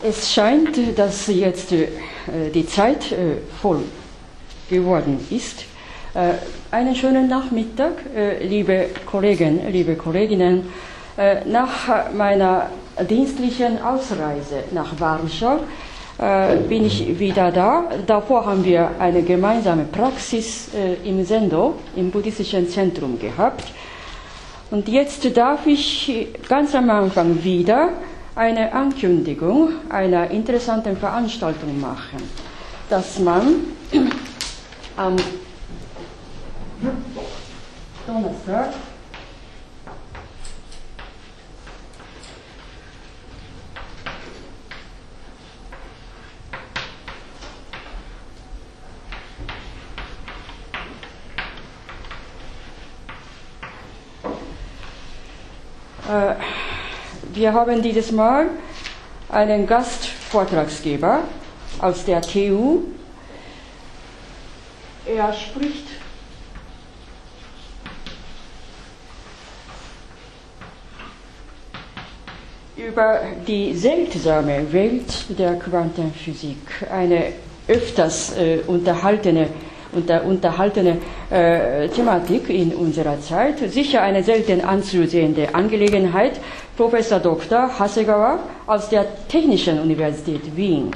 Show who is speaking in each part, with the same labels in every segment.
Speaker 1: Es scheint, dass jetzt äh, die Zeit äh, voll geworden ist. Äh, einen schönen Nachmittag, liebe Kollegen, liebe Kolleginnen. Nach meiner dienstlichen Ausreise nach Warschau bin ich wieder da. Davor haben wir eine gemeinsame Praxis im Sendo, im buddhistischen Zentrum gehabt. Und jetzt darf ich ganz am Anfang wieder eine Ankündigung einer interessanten Veranstaltung machen, dass man am Donnerstag Äh, wir haben dieses Mal einen Gastvortragsgeber aus der TU. Er spricht über die seltsame Welt der Quantenphysik, eine öfters äh, unterhaltene unter, unterhaltene äh, Thematik in unserer Zeit. Sicher eine selten anzusehende Angelegenheit. Professor Dr. Hasegawa aus der Technischen Universität Wien.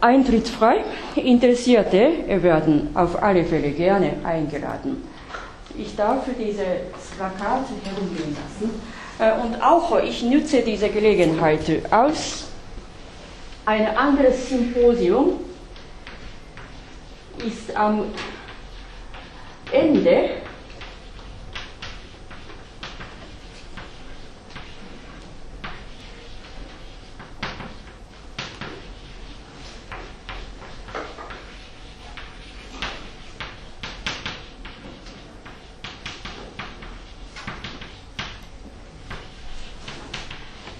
Speaker 1: Eintritt frei. Interessierte werden auf alle Fälle gerne eingeladen. Ich darf diese Plakat herumgehen lassen. Äh, und auch ich nutze diese Gelegenheit aus. Ein anderes Symposium ist am Ende.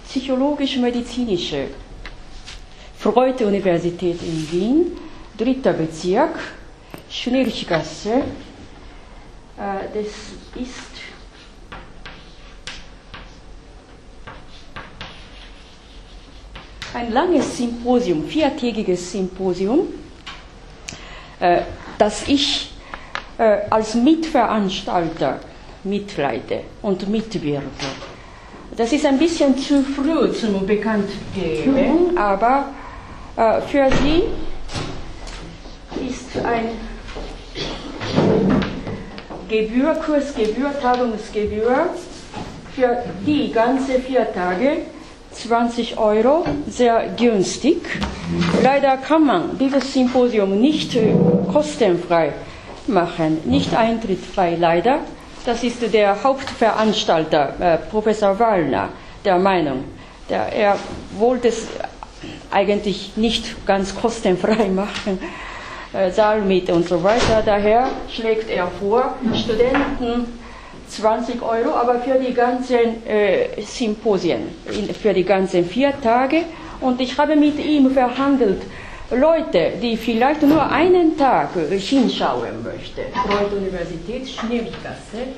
Speaker 1: Psychologisch-medizinische Freud-Universität in Wien dritter Bezirk, Schnellgasse. Äh, das ist ein langes Symposium, viertägiges Symposium, äh, das ich äh, als Mitveranstalter mitleite und mitwirke. Das ist ein bisschen zu früh zum Bekanntgeben, aber für Sie ist ein Gebühr, Kursgebühr, Tagungsgebühr für die ganze vier Tage 20 Euro, sehr günstig. Leider kann man dieses Symposium nicht äh, kostenfrei machen, nicht eintrittfrei leider. Das ist der Hauptveranstalter, äh, Professor Wallner, der Meinung. Der, er wollte es eigentlich nicht ganz kostenfrei machen. Äh, Saalmiete und so weiter. Daher schlägt er vor, Studenten 20 Euro, aber für die ganzen äh, Symposien, für die ganzen vier Tage. Und ich habe mit ihm verhandelt, Leute, die vielleicht nur einen Tag hinschauen möchten. Freud Universität, Schneegasse.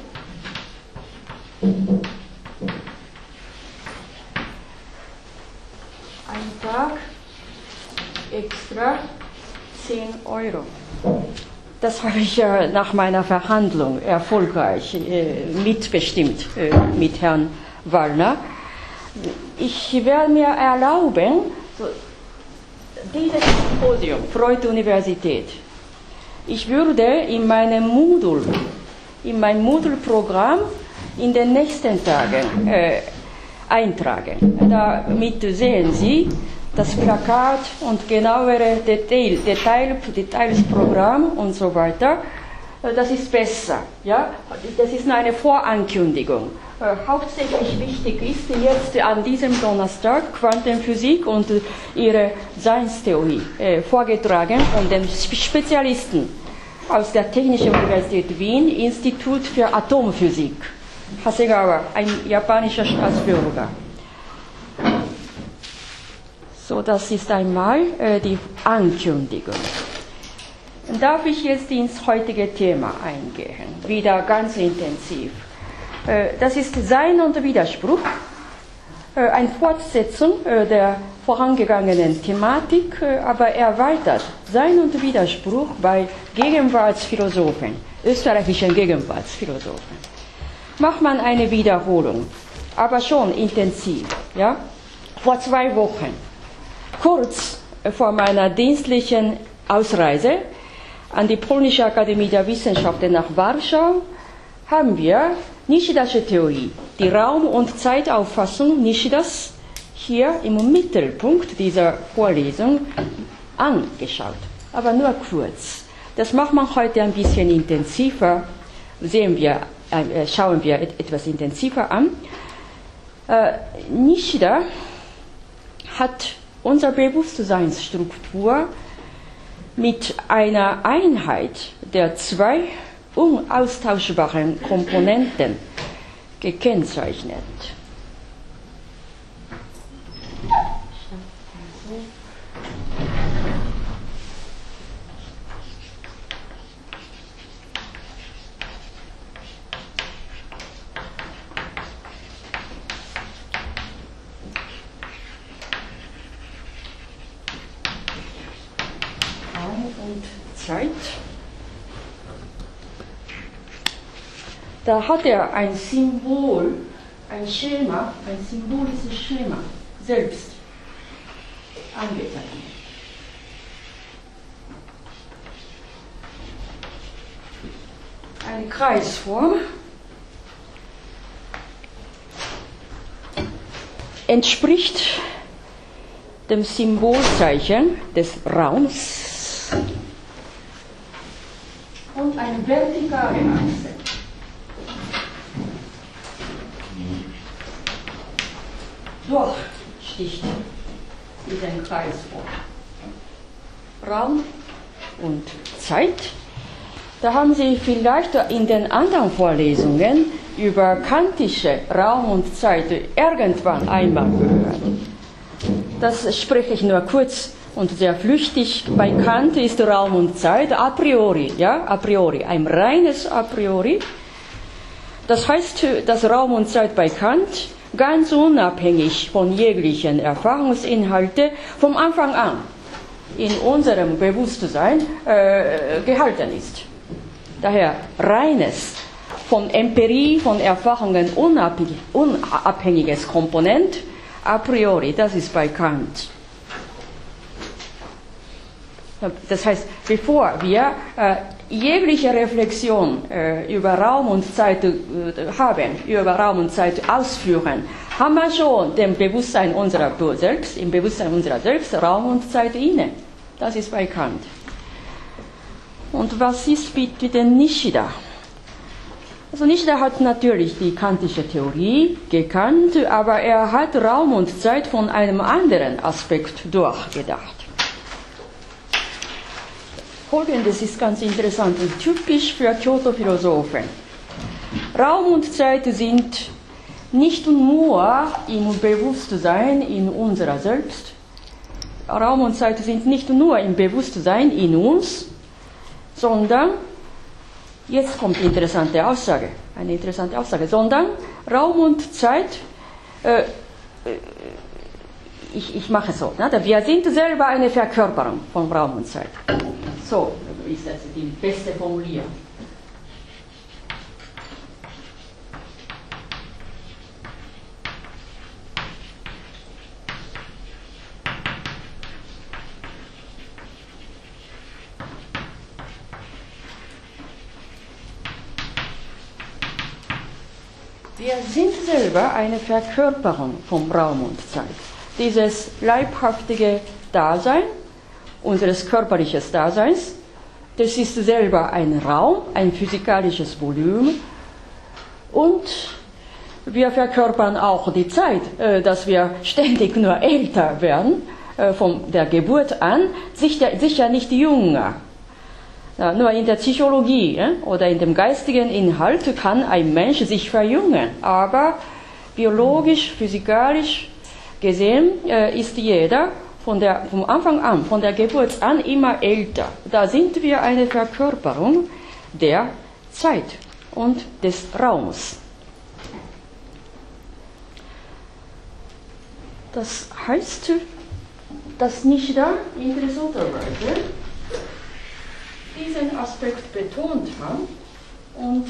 Speaker 1: Ein Tag extra 10 Euro. Das habe ich äh, nach meiner Verhandlung erfolgreich äh, mitbestimmt äh, mit Herrn Wallner. Ich werde mir erlauben, dieses Symposium, Freud-Universität, ich würde in meinem Moodle, in mein Moodle-Programm in den nächsten Tagen äh, eintragen. Damit sehen Sie, das Plakat und genauere Detail, Detail, Detailsprogramm und so weiter, äh, das ist besser. Ja? Das ist eine Vorankündigung. Äh, hauptsächlich wichtig ist jetzt an diesem Donnerstag Quantenphysik und ihre Seinstheorie äh, vorgetragen von den Spezialisten aus der Technischen Universität Wien, Institut für Atomphysik. Hasegawa, ein japanischer Staatsbürger. So, das ist einmal äh, die Ankündigung. Darf ich jetzt ins heutige Thema eingehen? Wieder ganz intensiv. Äh, das ist Sein und Widerspruch. äh, eine Fortsetzung äh, der vorangegangenen Thematik, aber erweitert Sein und Widerspruch bei Gegenwartsphilosophen, österreichischen Gegenwartsphilosophen. Macht man eine Wiederholung, aber schon intensiv. Ja? Vor zwei Wochen, kurz vor meiner dienstlichen Ausreise an die Polnische Akademie der Wissenschaften nach Warschau, haben wir Nishidasche Theorie, die Raum- und Zeitauffassung Nishidas hier im Mittelpunkt dieser Vorlesung angeschaut. Aber nur kurz. Das macht man heute ein bisschen intensiver, sehen wir, äh, schauen wir etwas intensiver an. Äh, Nishida hat unsere Bewusstseinsstruktur mit einer Einheit der zwei unaustauschbaren Komponenten gekennzeichnet. Raum und Zeit. Da hat er ein Symbol, ein Schema, ein symbolisches Schema selbst angezeichnet. Eine Kreisform entspricht dem Symbolzeichen des Raums und eine vertikale Achse. Durchsticht diesen Kreis vor. Raum und Zeit. Da haben Sie vielleicht in den anderen Vorlesungen über kantische Raum und Zeit irgendwann einmal gehört. Das spreche ich nur kurz und sehr flüchtig. Bei Kant ist Raum und Zeit a priori, ja, a priori, ein reines a priori. Das heißt, dass Raum und Zeit bei Kant ganz unabhängig von jeglichen Erfahrungsinhalten vom Anfang an in unserem Bewusstsein äh, gehalten ist. Daher reines, von Empirie, von Erfahrungen unabhängig, unabhängiges Komponent a priori, das ist bei Kant. Das heißt, bevor wir äh, jegliche Reflexion äh, über Raum und Zeit äh, haben, über Raum und Zeit ausführen, haben wir schon dem Bewusstsein unserer Selbst, im Bewusstsein unserer Selbst Raum und Zeit inne. Das ist bei Kant. Und was ist bitte Nishida? Also Nishida hat natürlich die kantische Theorie gekannt, aber er hat Raum und Zeit von einem anderen Aspekt durchgedacht. Folgendes ist ganz interessant und typisch für Kyoto-Philosophen. Raum und Zeit sind nicht nur im Bewusstsein in unserer Selbst. Raum und Zeit sind nicht nur im Bewusstsein in uns, sondern, jetzt kommt die interessante Aussage, eine interessante Aussage, sondern Raum und Zeit, äh, ich, ich mache so, ne? wir sind selber eine Verkörperung von Raum und Zeit. So ist das die beste Formulierung. Wir sind selber eine Verkörperung vom Raum und Zeit. Dieses leibhaftige Dasein unseres körperlichen Daseins. Das ist selber ein Raum, ein physikalisches Volumen. Und wir verkörpern auch die Zeit, äh, dass wir ständig nur älter werden, äh, von der Geburt an, sicher, nicht jünger. Nur in der Psychologie oder in dem geistigen Inhalt kann ein Mensch sich verjüngen, aber biologisch, physikalisch gesehen äh, ist jeder von der, vom Anfang an, von der Geburt an immer älter. Da sind wir eine Verkörperung der Zeit und des Raums. Das heißt, dass Nishida interessanterweise diesen Aspekt betont hat und,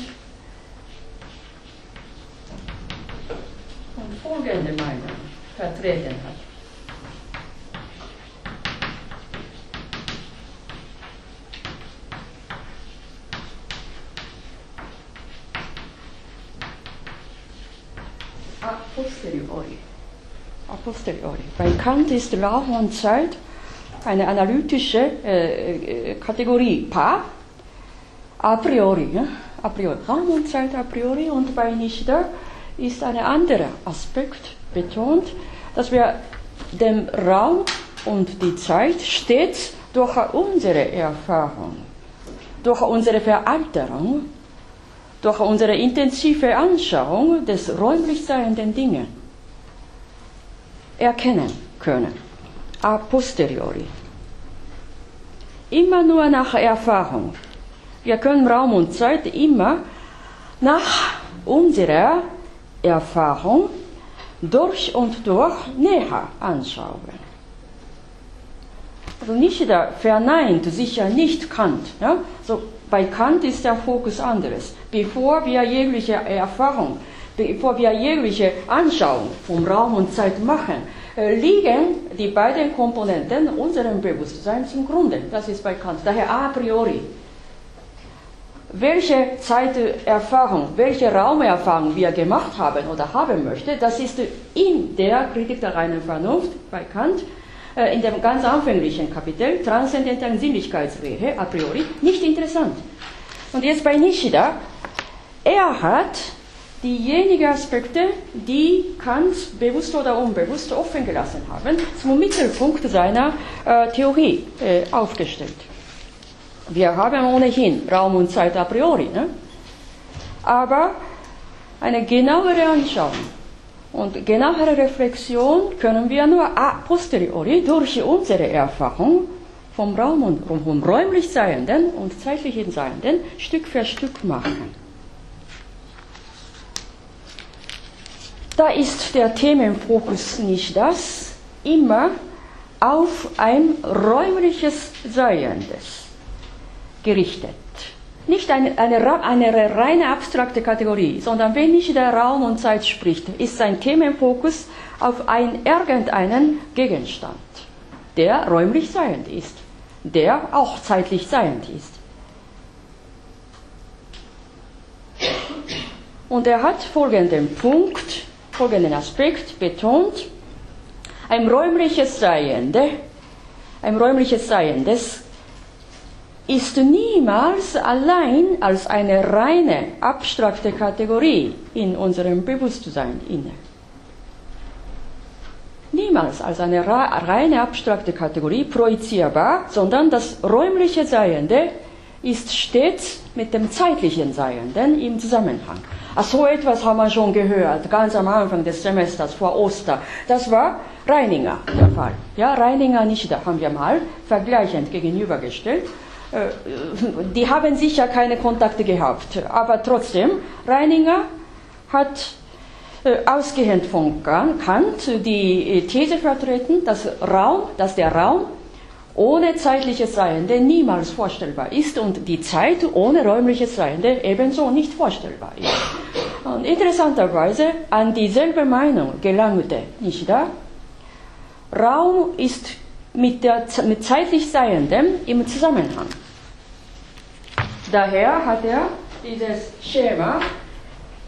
Speaker 1: und folgende Meinung vertreten hat. A posteriori. A posteriori. Bei Kant ist Raum und Zeit eine analytische äh, Kategorie Paar a priori. Ja? A priori. Raum und Zeit a priori und bei Nishida ist ein anderer Aspekt betont, dass wir den Raum und die Zeit stets durch unsere Erfahrung, durch unsere Veralterung, durch unsere intensive Anschauung des räumlich seienden Dinge erkennen können, a posteriori. Immer nur nach Erfahrung. Wir können Raum und Zeit immer nach unserer Erfahrung durch und durch näher anschauen. Also Nishida verneint sicher nicht Kant. Ja? So, bei Kant ist der Fokus anderes. Bevor wir jegliche Erfahrung, bevor wir jegliche Anschauung vom Raum und Zeit machen, liegen die beiden Komponenten unserem Bewusstsein zum Grunde. Das ist bei Kant. Daher a priori welche Zeiterfahrung, welche Raumerfahrung wir gemacht haben oder haben möchten, das ist in der Kritik der reinen Vernunft bei Kant, in dem ganz anfänglichen Kapitel, Transzendentalen Sinnlichkeitslehre a priori, nicht interessant. Und jetzt bei Nishida, er hat diejenigen Aspekte, die Kant bewusst oder unbewusst offen gelassen haben, zum Mittelpunkt seiner äh, Theorie äh, aufgestellt. Wir haben ohnehin Raum und Zeit a priori, ne? aber eine genauere Anschauung und genauere Reflexion können wir nur a posteriori durch unsere Erfahrung vom Raum und vom räumlich Seienden und zeitlichen Seienden Stück für Stück machen. Da ist der Themenfokus nicht das, immer auf ein räumliches Seiendes gerichtet. Nicht eine, eine, eine reine abstrakte Kategorie, sondern wenn nicht der Raum und Zeit spricht, ist sein Themenfokus auf ein, irgendeinen Gegenstand, der räumlich seiend ist, der auch zeitlich seiend ist. Und er hat folgenden Punkt, folgenden Aspekt betont. Ein räumliches Seiende, ein räumliches Seiendes ist niemals allein als eine reine abstrakte Kategorie in unserem Bewusstsein inne. Niemals als eine reine abstrakte Kategorie projizierbar, sondern das räumliche Seiende ist stets mit dem zeitlichen Seienden im Zusammenhang. Ach, so etwas haben wir schon gehört, ganz am Anfang des Semesters vor Oster. Das war Reininger der Fall. Ja, Reininger nicht, da haben wir mal vergleichend gegenübergestellt. Die haben sicher keine Kontakte gehabt, aber trotzdem, Reininger hat ausgehend von Kant die These vertreten, dass, Raum, dass der Raum ohne zeitliches Seiende niemals vorstellbar ist und die Zeit ohne räumliches Seiende ebenso nicht vorstellbar ist. Und interessanterweise an dieselbe Meinung gelangte Nishida. Raum ist mit, der, mit zeitlich Seiendem im Zusammenhang. Daher hat er dieses Schema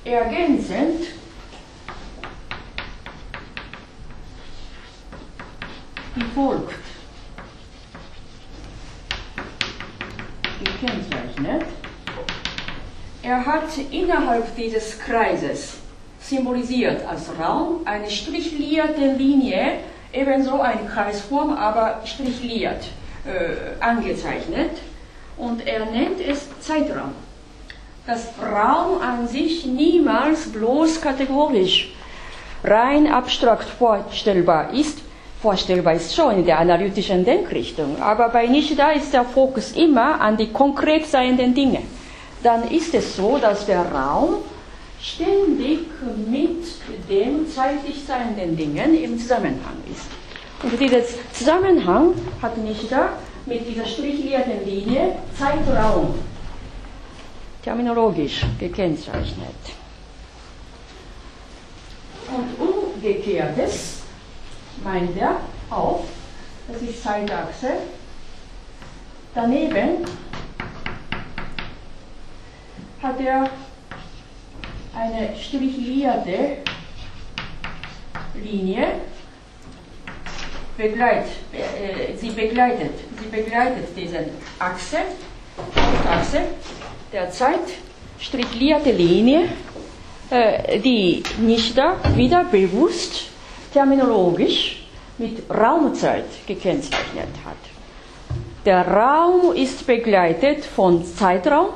Speaker 1: ergänzend wie folgt gekennzeichnet. Er hat innerhalb dieses Kreises symbolisiert als Raum eine strichlierte Linie, ebenso eine Kreisform, aber strichliert äh, angezeichnet. Und er nennt es Zeitraum. Dass Raum an sich niemals bloß kategorisch, rein abstrakt vorstellbar ist, vorstellbar ist schon in der analytischen Denkrichtung, aber bei Nishida ist der Fokus immer an die konkret seienden Dinge. Dann ist es so, dass der Raum ständig mit dem zeitlich seienden Dingen im Zusammenhang ist. Und dieser Zusammenhang hat nicht da mit dieser strichlierten Linie Zeitraum terminologisch gekennzeichnet. Und umgekehrtes meint er auch, das ist Zeitachse, daneben hat er eine strichlierte Linie, begleit, äh, sie begleitet, sie begleitet diese Achse, Achse der Zeit, strichlierte Linie, äh, die nicht da wieder bewusst terminologisch mit Raumzeit gekennzeichnet hat. Der Raum ist begleitet von Zeitraum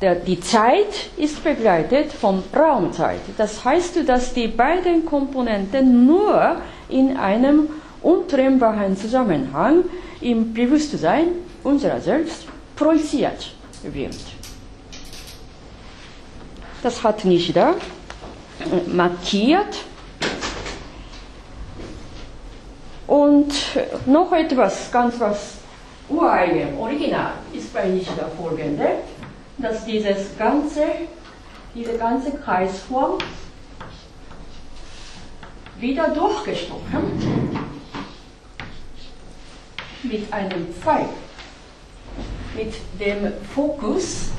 Speaker 1: der, die Zeit ist begleitet von Raumzeit. Das heißt, dass die beiden Komponenten nur in einem untrennbaren Zusammenhang im Bewusstsein unserer selbst projiziert wird. Das hat Nishida markiert. Und noch etwas, ganz was ureigen, original, ist bei Nishida folgende dass dieses ganze, diese ganze Kreisform wieder durchgestochen mit einem Pfeil, mit dem Fokus,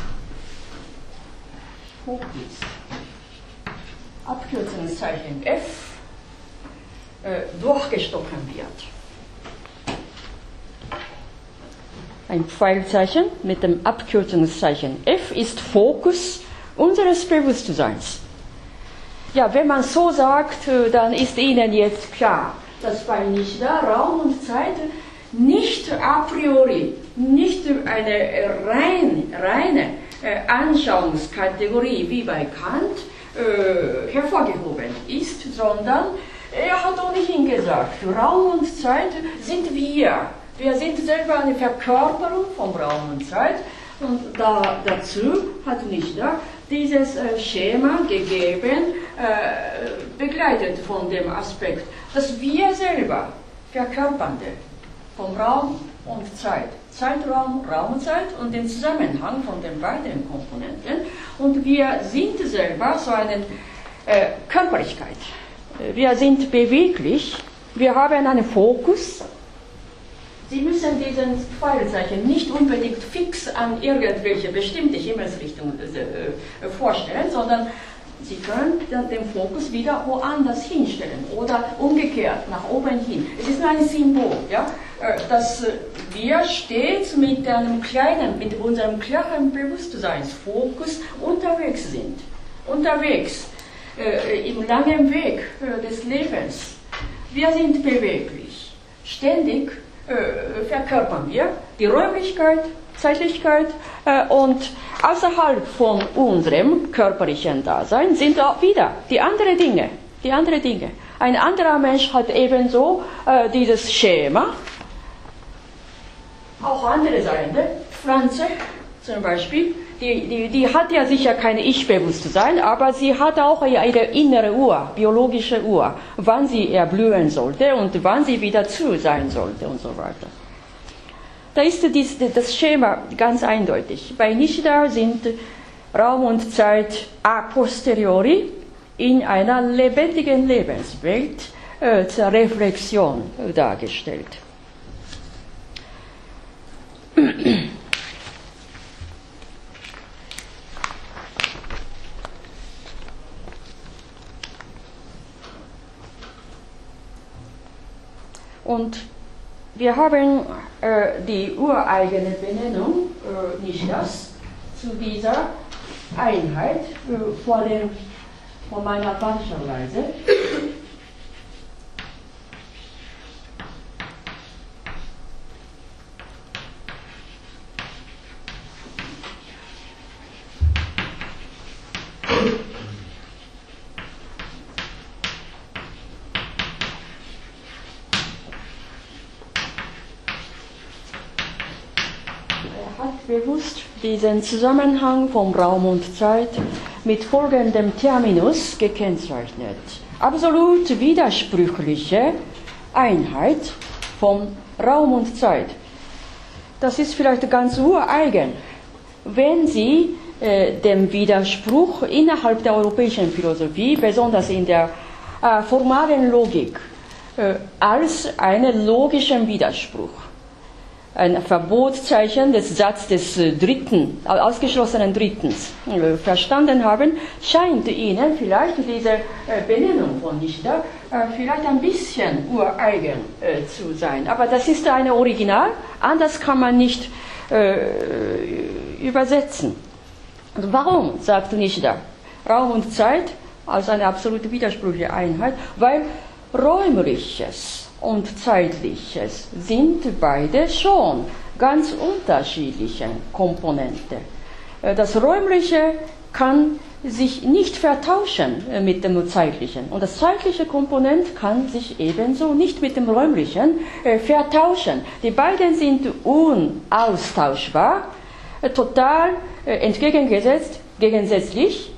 Speaker 1: Fokus, Abkürzungszeichen F, äh, durchgestochen wird. Ein Pfeilzeichen mit dem Abkürzungszeichen F ist Fokus unseres Bewusstseins. Ja, wenn man so sagt, äh, dann ist Ihnen jetzt klar, dass bei Nishida Raum und Zeit nicht a priori, nicht eine rein, reine äh, Anschauungskategorie wie bei Kant äh, hervorgehoben ist, sondern er hat ohnehin gesagt, Raum und Zeit sind wir. Wir sind selber eine Verkörperung von Raum und Zeit. Und da, dazu hat Nishida dieses äh, Schema gegeben, äh, begleitet von dem Aspekt, dass wir selber Verkörpernde von Raum und Zeit, Zeitraum, Raum und Zeit und den Zusammenhang von den beiden Komponenten. Und wir sind selber so eine äh, Körperlichkeit. Wir sind beweglich, wir haben einen Fokus, Sie müssen diesen Pfeilzeichen nicht unbedingt fix an irgendwelche bestimmte Himmelsrichtung äh, vorstellen, sondern Sie können dann den Fokus wieder woanders hinstellen oder umgekehrt nach oben hin. Es ist nur ein Symbol, ja, äh, dass wir stets mit einem kleinen, mit unserem klaren Bewusstseinsfokus unterwegs sind. Unterwegs äh, im langen Weg äh, des Lebens. Wir sind beweglich, ständig äh, verkörpern wir die Räumlichkeit, Zeitlichkeit äh, und außerhalb von unserem körperlichen Dasein sind auch wieder die anderen Dinge. Die anderen Dinge. Ein anderer Mensch hat ebenso äh, dieses Schema. Auch andere Seite, Pflanze zum Beispiel, die, die, die hat ja sicher kein Ich-Bewusstsein, aber sie hat auch ihre innere Uhr, biologische Uhr, wann sie erblühen sollte und wann sie wieder zu sein sollte und so weiter. Da ist dies, das Schema ganz eindeutig. Bei Nishida sind Raum und Zeit a posteriori in einer lebendigen Lebenswelt äh, zur Reflexion dargestellt. Und wir haben äh, die ureigene Benennung äh, nicht das zu dieser Einheit äh, vor, dem, vor meiner Fahrschauweise. Bewusst diesen Zusammenhang von Raum und Zeit mit folgendem Terminus gekennzeichnet. Absolut widersprüchliche Einheit von Raum und Zeit. Das ist vielleicht ganz ureigen. Wenn Sie äh, dem Widerspruch innerhalb der europäischen Philosophie, besonders in der äh, formalen Logik, äh, als einen logischen Widerspruch ein Verbotszeichen des Satzes des äh, dritten, ausgeschlossenen Drittens äh, verstanden haben, scheint Ihnen vielleicht diese äh, Benennung von Nishida vielleicht ein bisschen ureigen zu sein. Aber das ist eine Original, anders kann man nicht übersetzen. Warum, sagt Nishida, Raum und Zeit als eine absolute widersprüchliche Einheit? Weil räumliches und Zeitliches sind beide schon ganz unterschiedliche Komponenten. Äh, das Räumliche kann sich nicht vertauschen äh, mit dem Zeitlichen. Und das zeitliche Komponent kann sich ebenso nicht mit dem Räumlichen äh, vertauschen. Die beiden sind unaustauschbar, total entgegengesetzt, gegensätzlich.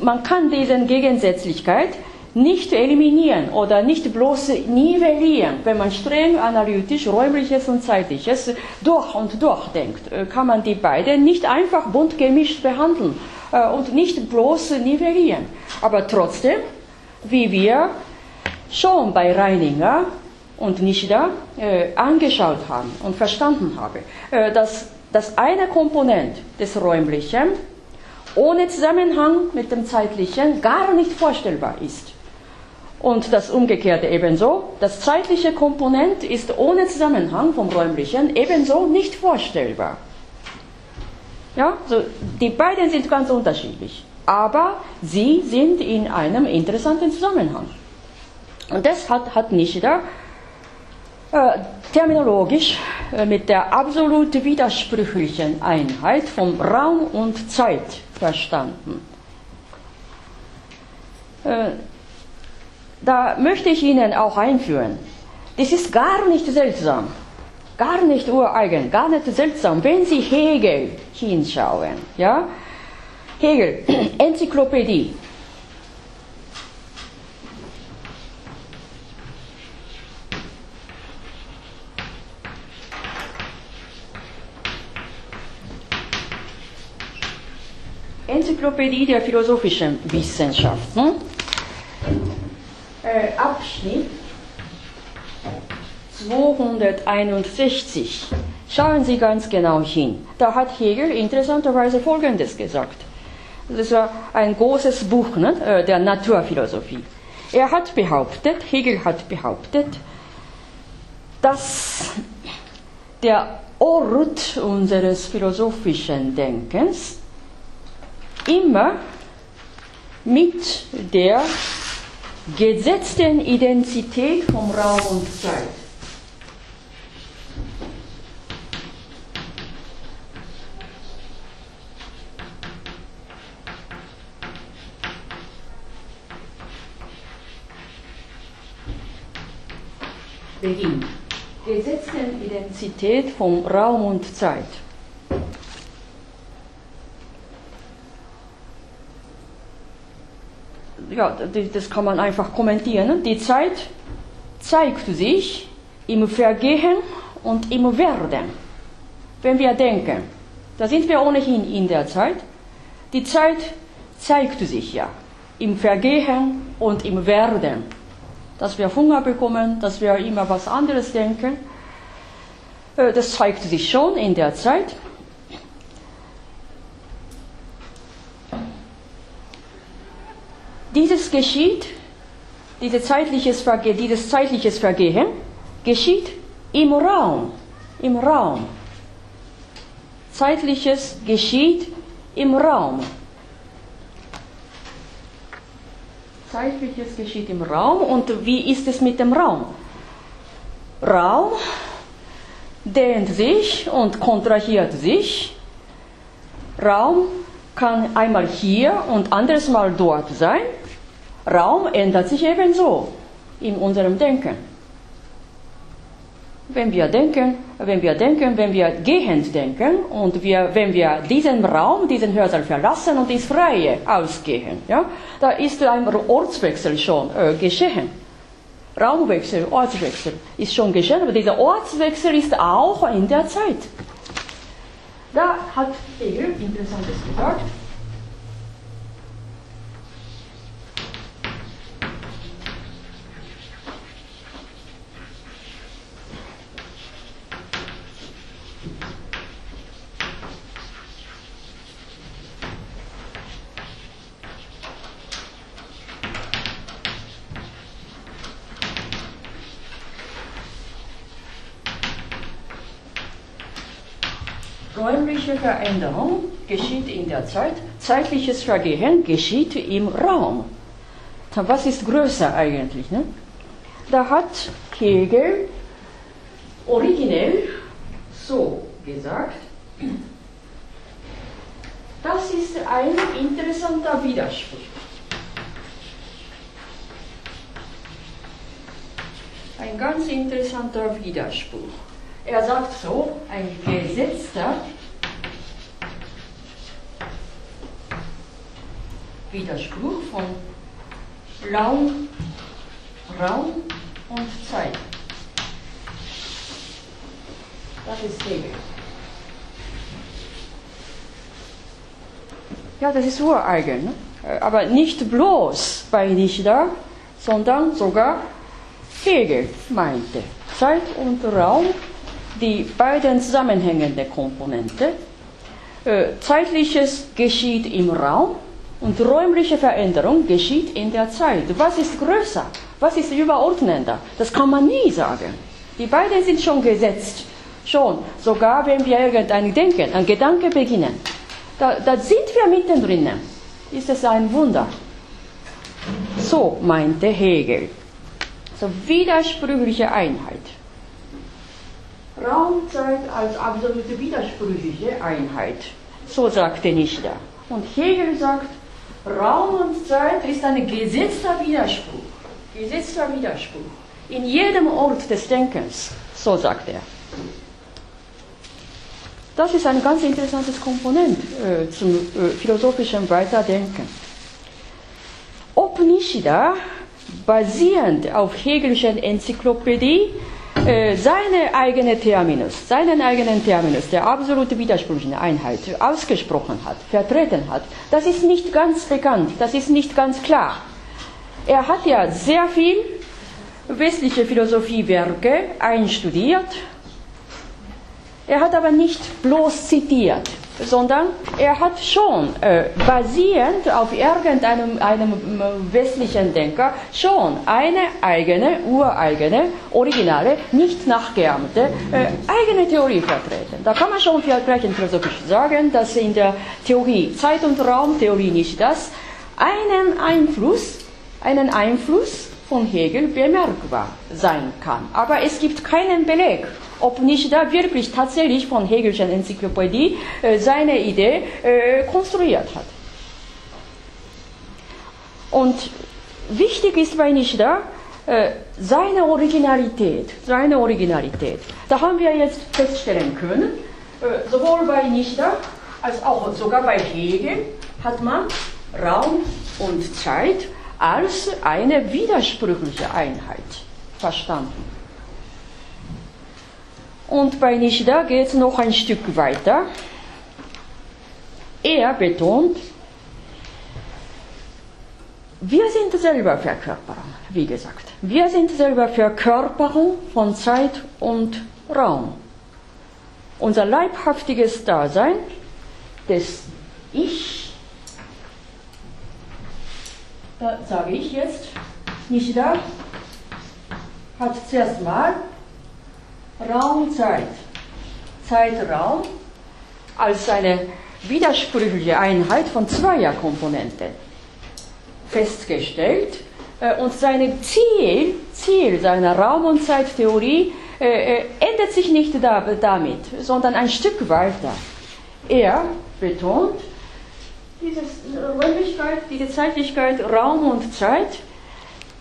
Speaker 1: man kann diese Gegensätzlichkeit nicht eliminieren oder nicht bloß nivellieren. Wenn man streng analytisch räumliches und zeitliches durch und durch denkt, äh, kann man die beiden nicht einfach bunt gemischt behandeln äh, und nicht bloß nivellieren. Aber trotzdem, wie wir schon bei Reininger und Nishida äh, angeschaut haben und verstanden haben, dass das eine Komponent des Räumlichen ohne Zusammenhang mit dem Zeitlichen gar nicht vorstellbar ist. Und das Umgekehrte ebenso. Das zeitliche Komponent ist ohne Zusammenhang vom räumlichen ebenso nicht vorstellbar. Ja, so, die beiden sind ganz unterschiedlich, aber sie sind in einem interessanten Zusammenhang. Und das hat, hat Nishida äh, terminologisch äh, mit der absolut widersprüchlichen Einheit von Raum und Zeit verstanden. Äh, da möchte ich Ihnen auch einführen. Das ist gar nicht seltsam, gar nicht ureigen, gar nicht seltsam, wenn Sie Hegel hinschauen. Ja? Hegel, Enzyklopädie. Enzyklopädie der philosophischen Wissenschaften äh, Abschnitt 261. Schauen Sie ganz genau hin. Da hat Hegel interessanterweise Folgendes gesagt. Das war ein großes Buch ne, äh, der Naturphilosophie. Er hat behauptet, Hegel hat behauptet, dass der Ort unseres philosophischen Denkens immer mit der gesetzten Identität vom Raum und Zeit. Beginn. Gesetzten Identität vom Raum und Zeit. Ja, das kann man einfach kommentieren. Die Zeit zeigt sich im Vergehen und im Werden. Wenn wir denken, da sind wir ohnehin in der Zeit. Die Zeit zeigt sich ja im Vergehen und im Werden. Dass wir Hunger bekommen, dass wir immer was anderes denken, äh, das zeigt sich schon in der Zeit. Dieses geschieht, diese zeitliches Verge dieses zeitliches Vergehen geschieht im Raum, im Raum. Zeitliches geschieht im Raum. Zeitliches geschieht im Raum und wie ist es mit dem Raum? Raum dehnt sich und kontrahiert sich. Raum kann einmal hier und anderes Mal dort sein. Raum ändert sich ebenso in unserem Denken. wenn wir denken, wenn wir denken, wenn wir gehend denken und wir, wenn wir diesen Raum, diesen Hörsaal verlassen und ins Freie ausgehen, ja, da ist ein Ortswechsel schon äh, geschehen. Raumwechsel, Ortswechsel ist schon geschehen, aber dieser Ortswechsel ist auch in der Zeit. Da hat Hegel Interessantes gesagt. Räumliche Veränderung geschieht in der Zeit, zeitliches Vergehen geschieht im Raum. Was ist größer eigentlich? Ne? Da hat Hegel originell so gesagt, das ist ein interessanter Widerspruch. Ein ganz interessanter Widerspruch. Er sagt so, ein gesetzter Widerspruch von Raum, Raum und Zeit. Das ist Hegel. Ja, das ist ureigen. Ne? Aber nicht bloß bei Nishida, sondern sogar Hegel meinte. Zeit und Raum die beiden zusammenhängenden Komponenten. Äh, zeitliches geschieht im Raum und räumliche Veränderung geschieht in der Zeit. Was ist größer? Was ist überordnender? Das kann man nie sagen. Die beiden sind schon gesetzt. Schon. Sogar wenn wir irgendein Denken, ein Gedanke beginnen. Da, da sind wir mittendrin. Ist es ein Wunder. So meinte Hegel. So widersprüchliche Einheit. Raumzeit als absolute widersprüchliche Einheit. So sagte Nishida. Und Hegel sagt, Raum und Zeit ist ein gesetzter Widerspruch. Gesetzter Widerspruch. In jedem Ort des Denkens. So sagt er. Das ist ein ganz interessantes Komponent äh, zum äh, philosophischen Weiterdenken. Ob Nishida basierend auf Hegelischen Enzyklopädie äh, seine eigene Terminus, seinen eigenen Terminus, der absolute widersprüchliche Einheit ausgesprochen hat, vertreten hat, das ist nicht ganz bekannt, das ist nicht ganz klar. Er hat ja sehr viel westliche Philosophiewerke einstudiert, er hat aber nicht bloß zitiert sondern er hat schon äh, basierend auf irgendeinem einem äh, westlichen Denker schon eine eigene, ureigene, originale, nicht nachgeahmte äh, eigene Theorie vertreten. Da kann man schon vielleicht philosophisch sagen, dass in der Theorie Zeit- und Raumtheorie nicht das einen Einfluss, einen Einfluss von Hegel bemerkbar sein kann. Aber es gibt keinen Beleg ob nicht da wirklich tatsächlich von Hegelschen Enzyklopädie äh, seine Idee äh, konstruiert hat. Und wichtig ist bei Nishida äh, seine Originalität, seine Originalität. Da haben wir jetzt feststellen können, äh, sowohl bei Nishida als auch sogar bei Hegel hat man Raum und Zeit als eine widersprüchliche Einheit verstanden. Und bei Nishida geht es noch ein Stück weiter. Er betont, wir sind selber Verkörperung, wie gesagt. Wir sind selber Verkörperung von Zeit und Raum. Unser leibhaftiges Dasein des Ich, da sage ich jetzt, Nishida hat zuerst mal Raumzeit, Zeitraum als eine widersprüchliche Einheit von zweier Komponenten festgestellt äh, und sein Ziel, Ziel seiner Raum- und Zeittheorie äh, äh, ändert sich nicht damit, sondern ein Stück weiter. Er betont, diese Räumlichkeit, diese Zeitlichkeit, Raum und Zeit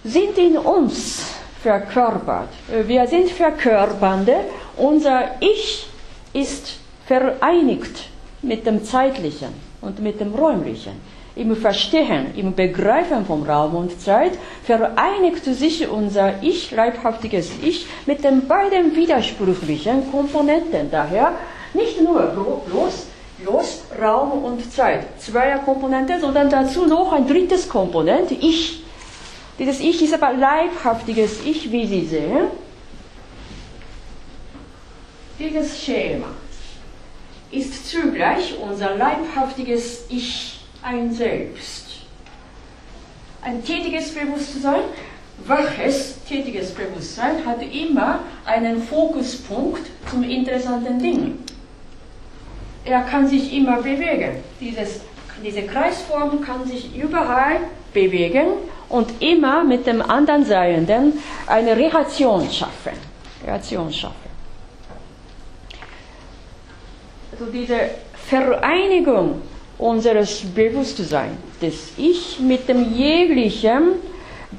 Speaker 1: sind in uns verkörpert. Wir sind Verkörpernde. Unser Ich ist vereinigt mit dem Zeitlichen und mit dem Räumlichen. Im Verstehen, im Begreifen von Raum und Zeit vereinigt sich unser Ich, leibhaftiges Ich, mit den beiden widersprüchlichen Komponenten. Daher nicht nur bloß, bloß Raum und Zeit, zweier Komponente, sondern dazu noch ein drittes Komponent, Ich. Dieses Ich ist aber leibhaftiges Ich, wie Sie sehen. Dieses Schema ist zugleich unser leibhaftiges Ich, ein Selbst. Ein tätiges Bewusstsein, waches tätiges Bewusstsein hat immer einen Fokuspunkt zum interessanten Ding. Er kann sich immer bewegen. Dieses, diese Kreisform kann sich überall bewegen und immer mit dem anderen Seienden eine Reaktion schaffen. Reaktion schaffen. Also diese Vereinigung unseres Bewusstseins, des Ich mit dem jeglichen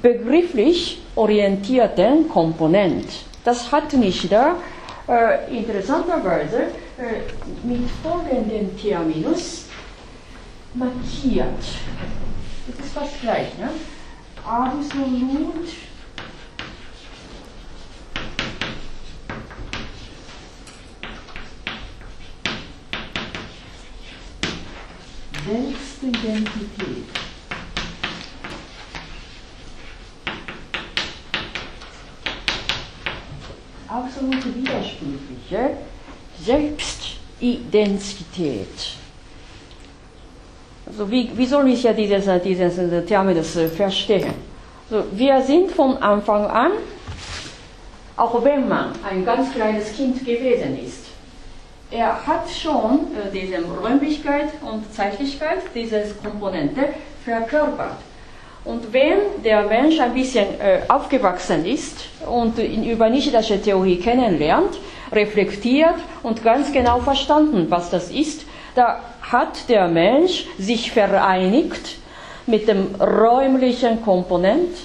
Speaker 1: begrifflich orientierten Komponent. Das hat nicht da äh, interessanterweise äh, mit folgendem Terminus markiert. Das ist fast gleich, ne? Absolut Selbstidentität. Absolute widersprüchliche Selbstidentität. Also wie, wie soll ich ja dieses, dieses Terminus verstehen? Also wir sind von Anfang an, auch wenn man ein ganz kleines Kind gewesen ist, er hat schon äh, diese Räumlichkeit und Zeitlichkeit, diese Komponente verkörpert. Und wenn der Mensch ein bisschen äh, aufgewachsen ist und über Nishidasche Theorie kennenlernt, reflektiert und ganz genau verstanden, was das ist, da hat der Mensch sich vereinigt mit dem räumlichen Komponent.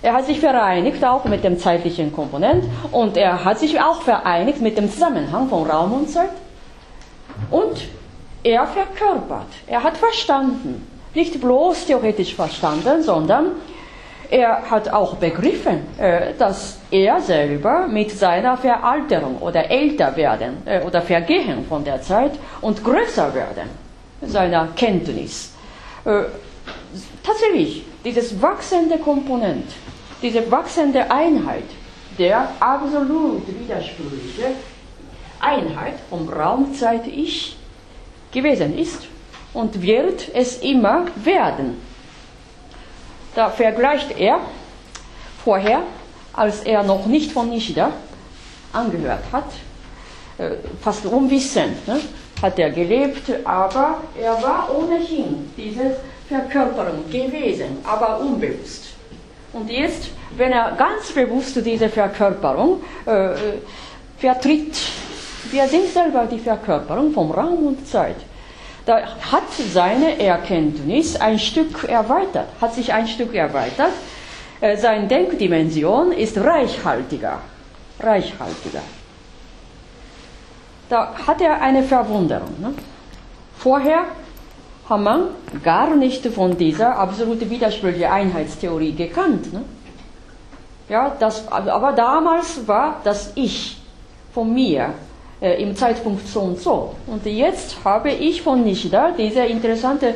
Speaker 1: Er hat sich vereinigt auch mit dem zeitlichen Komponent und er hat sich auch vereinigt mit dem Zusammenhang von Raum und Zeit. Und er verkörpert, er hat verstanden, nicht bloß theoretisch verstanden, sondern er hat auch begriffen, äh, dass er selber mit seiner Veralterung oder älter werden äh, oder Vergehen von der Zeit und größer werden, seiner Kenntnis. Äh, tatsächlich, dieses wachsende Komponent, diese wachsende Einheit, der absolut widersprüchliche Einheit vom Raumzeit-Ich gewesen ist und wird es immer werden. Da vergleicht er vorher, als er noch nicht von Nishida angehört hat, äh, fast unwissend ne, hat er gelebt, aber er war ohnehin diese Verkörperung gewesen, aber unbewusst. Und jetzt, wenn er ganz bewusst diese Verkörperung äh, äh vertritt, wir sind selber die Verkörperung vom Raum und Zeit. Da hat seine Erkenntnis ein Stück erweitert, hat sich ein Stück erweitert. Äh, seine Denkdimension ist reichhaltiger, reichhaltiger. Da hat er eine Verwunderung. Ne? Vorher hat man gar nicht von dieser absolute widersprüchlichen Einheitstheorie gekannt. Ne? Ja, das, aber damals war das Ich von mir äh, im Zeitpunkt so und so. Und jetzt habe ich von Nishida diese interessante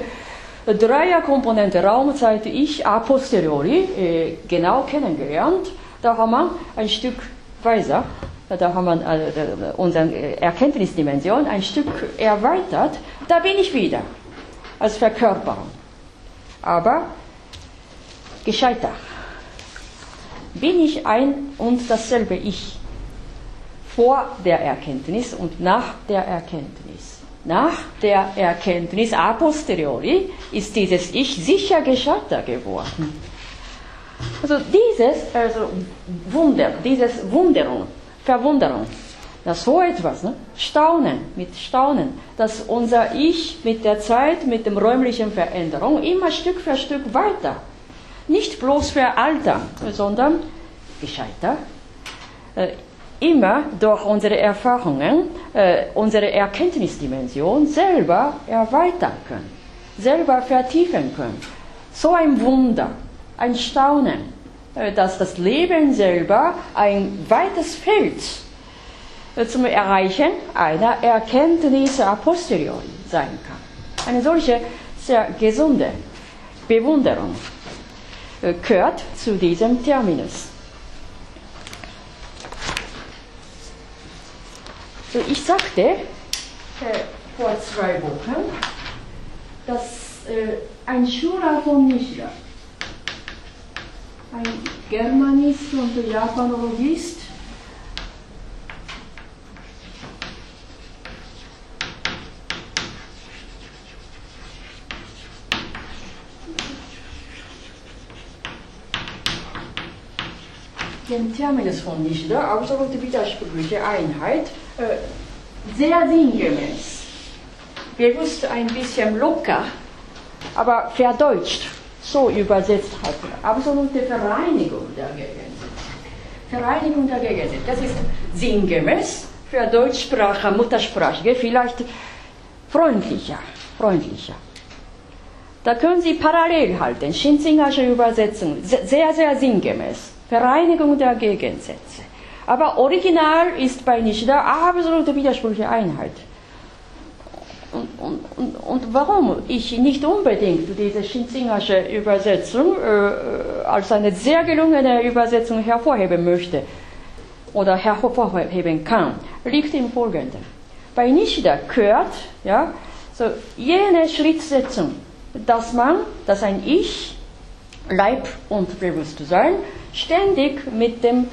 Speaker 1: Dreierkomponente Raumzeit Ich a posteriori äh, genau kennengelernt. Da haben wir ein Stück weiter, da haben wir äh, unsere Erkenntnisdimension ein Stück erweitert. Da bin ich wieder als Verkörperung. Aber gescheiter. Bin ich ein und dasselbe Ich vor der Erkenntnis und nach der Erkenntnis. Nach der Erkenntnis a posteriori ist dieses Ich sicher gescheiter geworden. Also dieses also Wunder, dieses Wunderung, Verwunderung, das so etwas, ne? Staunen, mit Staunen, dass unser Ich mit der Zeit, mit dem räumlichen Veränderung immer Stück für Stück weiter, nicht bloß veraltern, sondern gescheiter. Immer durch unsere Erfahrungen, äh, unsere Erkenntnisdimension selber erweitern können, selber vertiefen können. So ein Wunder, ein Staunen, äh, dass das Leben selber ein weites Feld äh, zum Erreichen einer Erkenntnis a posteriori sein kann. Eine solche sehr gesunde Bewunderung äh, gehört zu diesem Terminus. So, ich sagte äh, vor zwei Wochen, dass äh, ein Schüler von Nishida, ein Germanist und Japanologist, den Terminus von Nishida, absolute widersprüchliche Einheit, äh, sehr sinngemäß, bewusst ein bisschen locker, aber verdeutscht, so übersetzt hat. Absolute Vereinigung der Gegensätze. Vereinigung der Gegensätze. Das ist sinngemäß, für Deutschsprache, Muttersprachige vielleicht freundlicher, freundlicher. Da können Sie parallel halten, Shinzingersche Übersetzung, sehr, sehr sinngemäß. Vereinigung der Gegensätze. Aber original ist bei Nishida absolute widersprüchliche Einheit. Und, und, und, und, warum ich nicht unbedingt diese Shinzingersche Übersetzung äh, als eine sehr gelungene Übersetzung hervorheben möchte oder hervorheben kann, liegt im Folgenden. Bei Nishida gehört ja, so jene Schrittsetzung, dass man, dass ein Ich, Leib und Bewusstsein ständig mit dem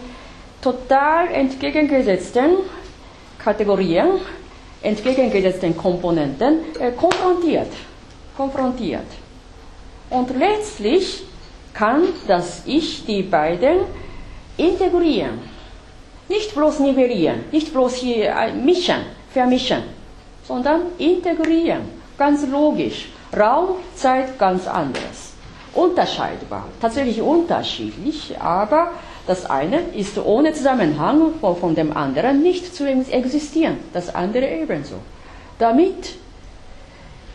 Speaker 1: total entgegengesetzten Kategorien, entgegengesetzten Komponenten äh, konfrontiert. konfrontiert. Und letztlich kann das Ich die beiden integrieren. Nicht bloß nivellieren, nicht bloß hier äh, mischen, vermischen, sondern integrieren. Ganz logisch. Raum, Zeit, ganz anderes unterscheidbar, tatsächlich unterschiedlich, aber das eine ist ohne Zusammenhang von dem anderen nicht zu existieren, das andere ebenso. Damit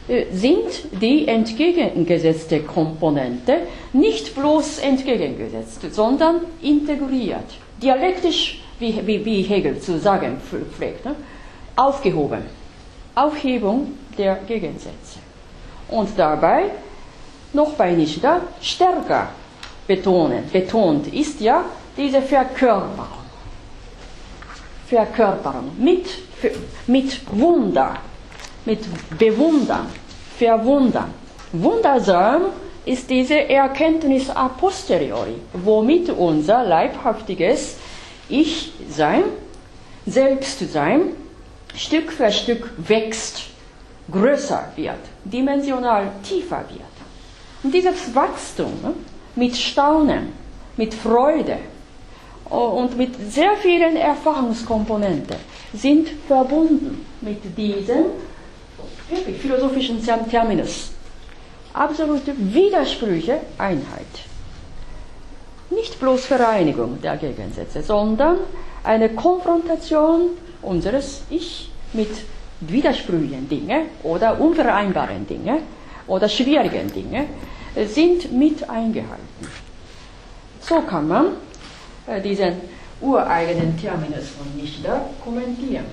Speaker 1: äh, sind die entgegengesetzte Komponente nicht bloß entgegengesetzt, sondern integriert, dialektisch, wie, wie, wie Hegel zu sagen pflegt, ne? aufgehoben. Aufhebung der Gegensätze. Und dabei noch bei Nishida stärker betonen, betont ist ja diese Verkörperung. Verkörperung mit, mit Wunder, mit Bewundern, Verwundern. Wundersam ist diese Erkenntnis a posteriori, womit unser leibhaftiges Ich-Sein, Selbstsein Stück für Stück wächst, größer wird, dimensional tiefer wird. Und dieses Wachstum ne, mit Staunen, mit Freude und mit sehr vielen Erfahrungskomponenten sind verbunden mit diesem philosophischen Terminus. Absolute Widersprüche, Einheit. Nicht bloß Vereinigung der Gegensätze, sondern eine Konfrontation unseres Ich mit widersprüchlichen Dingen oder unvereinbaren Dingen oder schwierigen Dingen sind mit eingehalten. So kann man äh, diesen ureigenen Terminus von Nishida kommentieren.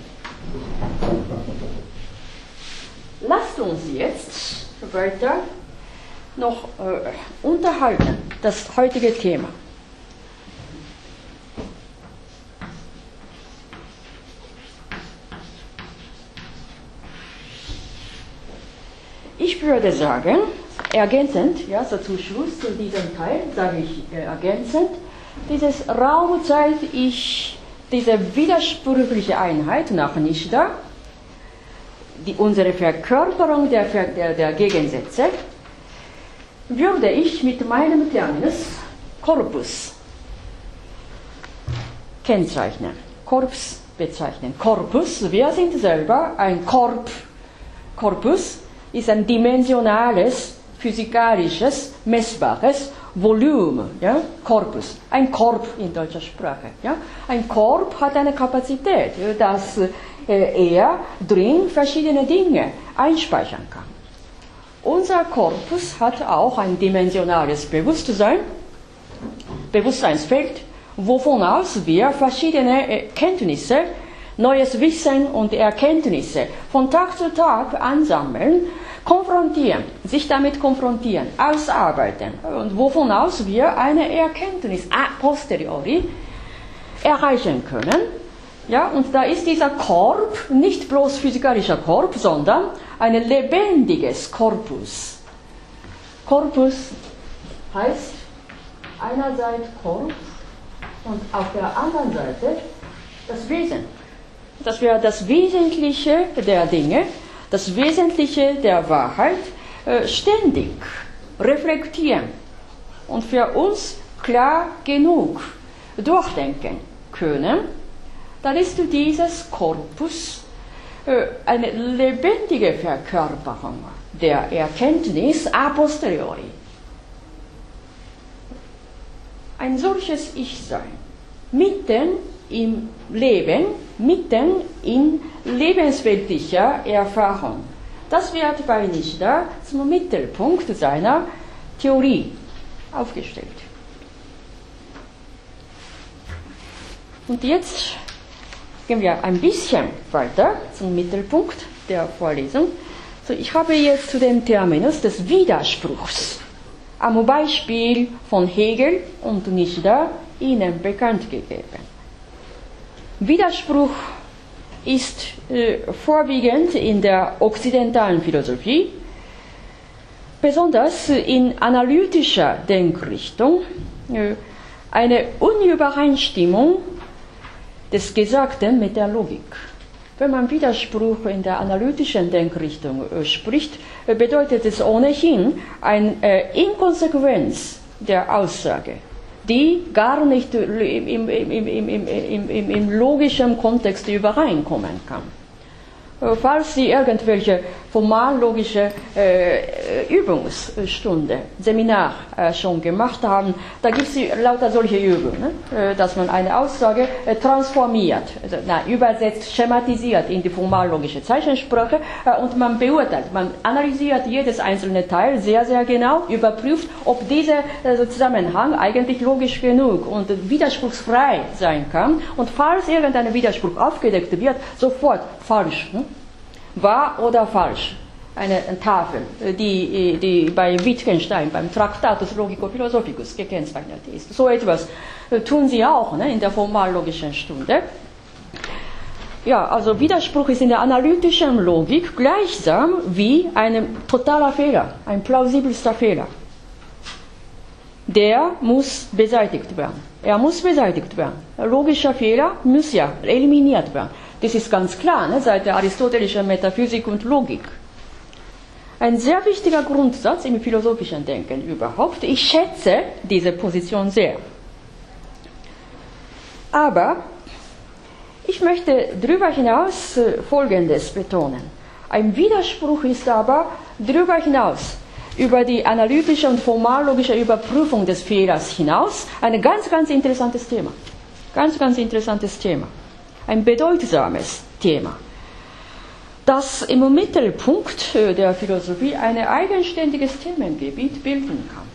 Speaker 1: Lasst uns jetzt weiter noch äh, unterhalten, das heutige Thema. Ich würde sagen, ergänzend, ja, so zum Schluss zu diesem Teil sage ich äh, ergänzend, dieses Raumzeit, ich, diese widersprüchliche Einheit nach Nishida, die, unsere Verkörperung der, der, der Gegensätze, würde ich mit meinem Terminus Corpus kennzeichnen. Korps bezeichnen. Korpus, wir sind selber ein Korp. Korpus ist ein dimensionales physikalisches, messbares Volumen, ja, Korpus, ein Korb in deutscher Sprache. Ja. Ein Korb hat eine Kapazität, dass äh, er drin verschiedene Dinge einspeichern kann. Unser Korpus hat auch ein dimensionales Bewusstsein, Bewusstseinsfeld, wovon aus wir verschiedene Kenntnisse, neues Wissen und Erkenntnisse von Tag zu Tag ansammeln, konfrontieren, sich damit konfrontieren, ausarbeiten und wovon aus wir eine Erkenntnis a posteriori erreichen können. Ja, und da ist dieser Korb nicht bloß physikalischer Korb, sondern ein lebendiges Korpus. Korpus heißt einerseits Korb und auf der anderen Seite das Wesen. Dass wir das Wesentliche der Dinge, das Wesentliche der Wahrheit äh, ständig reflektieren und für uns klar genug durchdenken können, dann ist dieses Korpus äh, eine lebendige Verkörperung der Erkenntnis a posteriori. Ein solches Ich-Sein, mitten im Leben, mitten in lebensweltlicher Erfahrung. Das wird bei Nishida zum Mittelpunkt seiner Theorie aufgestellt. Und jetzt gehen wir ein bisschen weiter zum Mittelpunkt der Vorlesung. So, ich habe jetzt zu dem Terminus des Widerspruchs am Beispiel von Hegel und Nishida Ihnen bekannt gegeben. Widerspruch ist äh, vorwiegend in der okzidentalen Philosophie, besonders in analytischer Denkrichtung, äh, eine Unübereinstimmung des Gesagten mit der Logik. Wenn man Widerspruch in der analytischen Denkrichtung äh, spricht, äh, bedeutet es ohnehin eine äh, Inkonsequenz der Aussage die gar nicht im, im, im, im logischen Kontext übereinkommen kann. Äh, falls Sie irgendwelche formallogische äh, Übungsstunde, Seminar äh, schon gemacht haben, da gibt es lauter solche Übungen, ne? äh, dass man eine Aussage äh, transformiert, also, na, übersetzt, schematisiert in die formallogische Zeichensprache äh, und man beurteilt, man analysiert jedes einzelne Teil sehr, sehr genau, überprüft, ob dieser Zusammenhang eigentlich logisch genug und widerspruchsfrei sein kann und falls irgendein Widerspruch aufgedeckt wird, sofort falsch. Ne? Wahr oder falsch? Eine Tafel, die, die bei Wittgenstein beim Tractatus Logico-Philosophicus gekennzeichnet ist. So etwas tun sie auch ne, in der formallogischen Stunde. Ja, also Widerspruch ist in der analytischen Logik gleichsam wie ein totaler Fehler, ein plausibelster Fehler. Der muss beseitigt werden. Er muss beseitigt werden. Logischer Fehler muss ja eliminiert werden. Das ist ganz klar ne, seit der aristotelischen Metaphysik und Logik. Ein sehr wichtiger Grundsatz im philosophischen Denken überhaupt. Ich schätze diese Position sehr. Aber ich möchte darüber hinaus äh, Folgendes betonen. Ein Widerspruch ist aber darüber hinaus, über die analytische und formallogische Überprüfung des Fehlers hinaus, ein ganz, ganz interessantes Thema. Ganz, ganz interessantes Thema ein bedeutsames Thema, das im Mittelpunkt äh, der Philosophie ein eigenständiges Themengebiet bilden kann.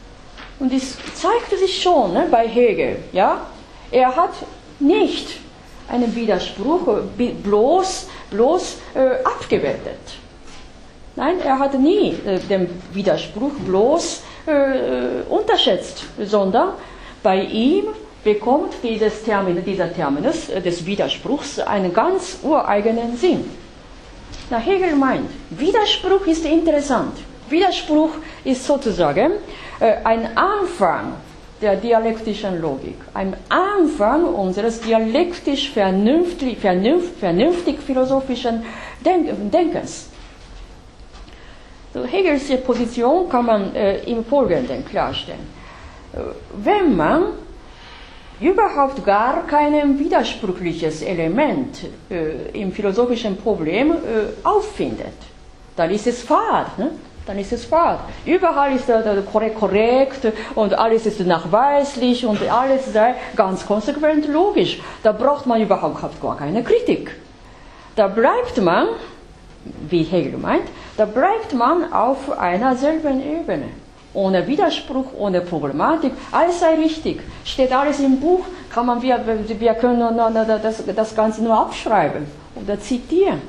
Speaker 1: Und es zeigte sich schon ne, bei Hegel. Ja? Er hat nicht einen Widerspruch äh, bloß, bloß äh, abgewertet. Nein, er hat nie äh, den Widerspruch bloß äh, unterschätzt, sondern bei ihm bekommt dieses Termin, dieser Terminus äh, des Widerspruchs einen ganz ureigenen Sinn. Na, Hegel meint, Widerspruch ist interessant. Widerspruch ist sozusagen äh, ein Anfang der dialektischen Logik, ein Anfang unseres dialektisch vernünftig, vernünftig, vernünftig philosophischen Denk Denkens. So, Hegels Position kann man äh, im Folgenden klarstellen. Äh, wenn man überhaupt gar kein widersprüchliches Element äh, im philosophischen Problem äh, auffindet. Dann ist es Fahrt. Ne? dann ist es wahr. Überall ist er korrekt und alles ist nachweislich und alles sei ganz konsequent logisch. Da braucht man überhaupt gar keine Kritik. Da bleibt man, wie Hegel meint, da bleibt man auf einer selben Ebene. Ohne Widerspruch, ohne Problematik, alles sei richtig. Steht alles im Buch, kann man, wir, wir können das, das Ganze nur abschreiben oder zitieren.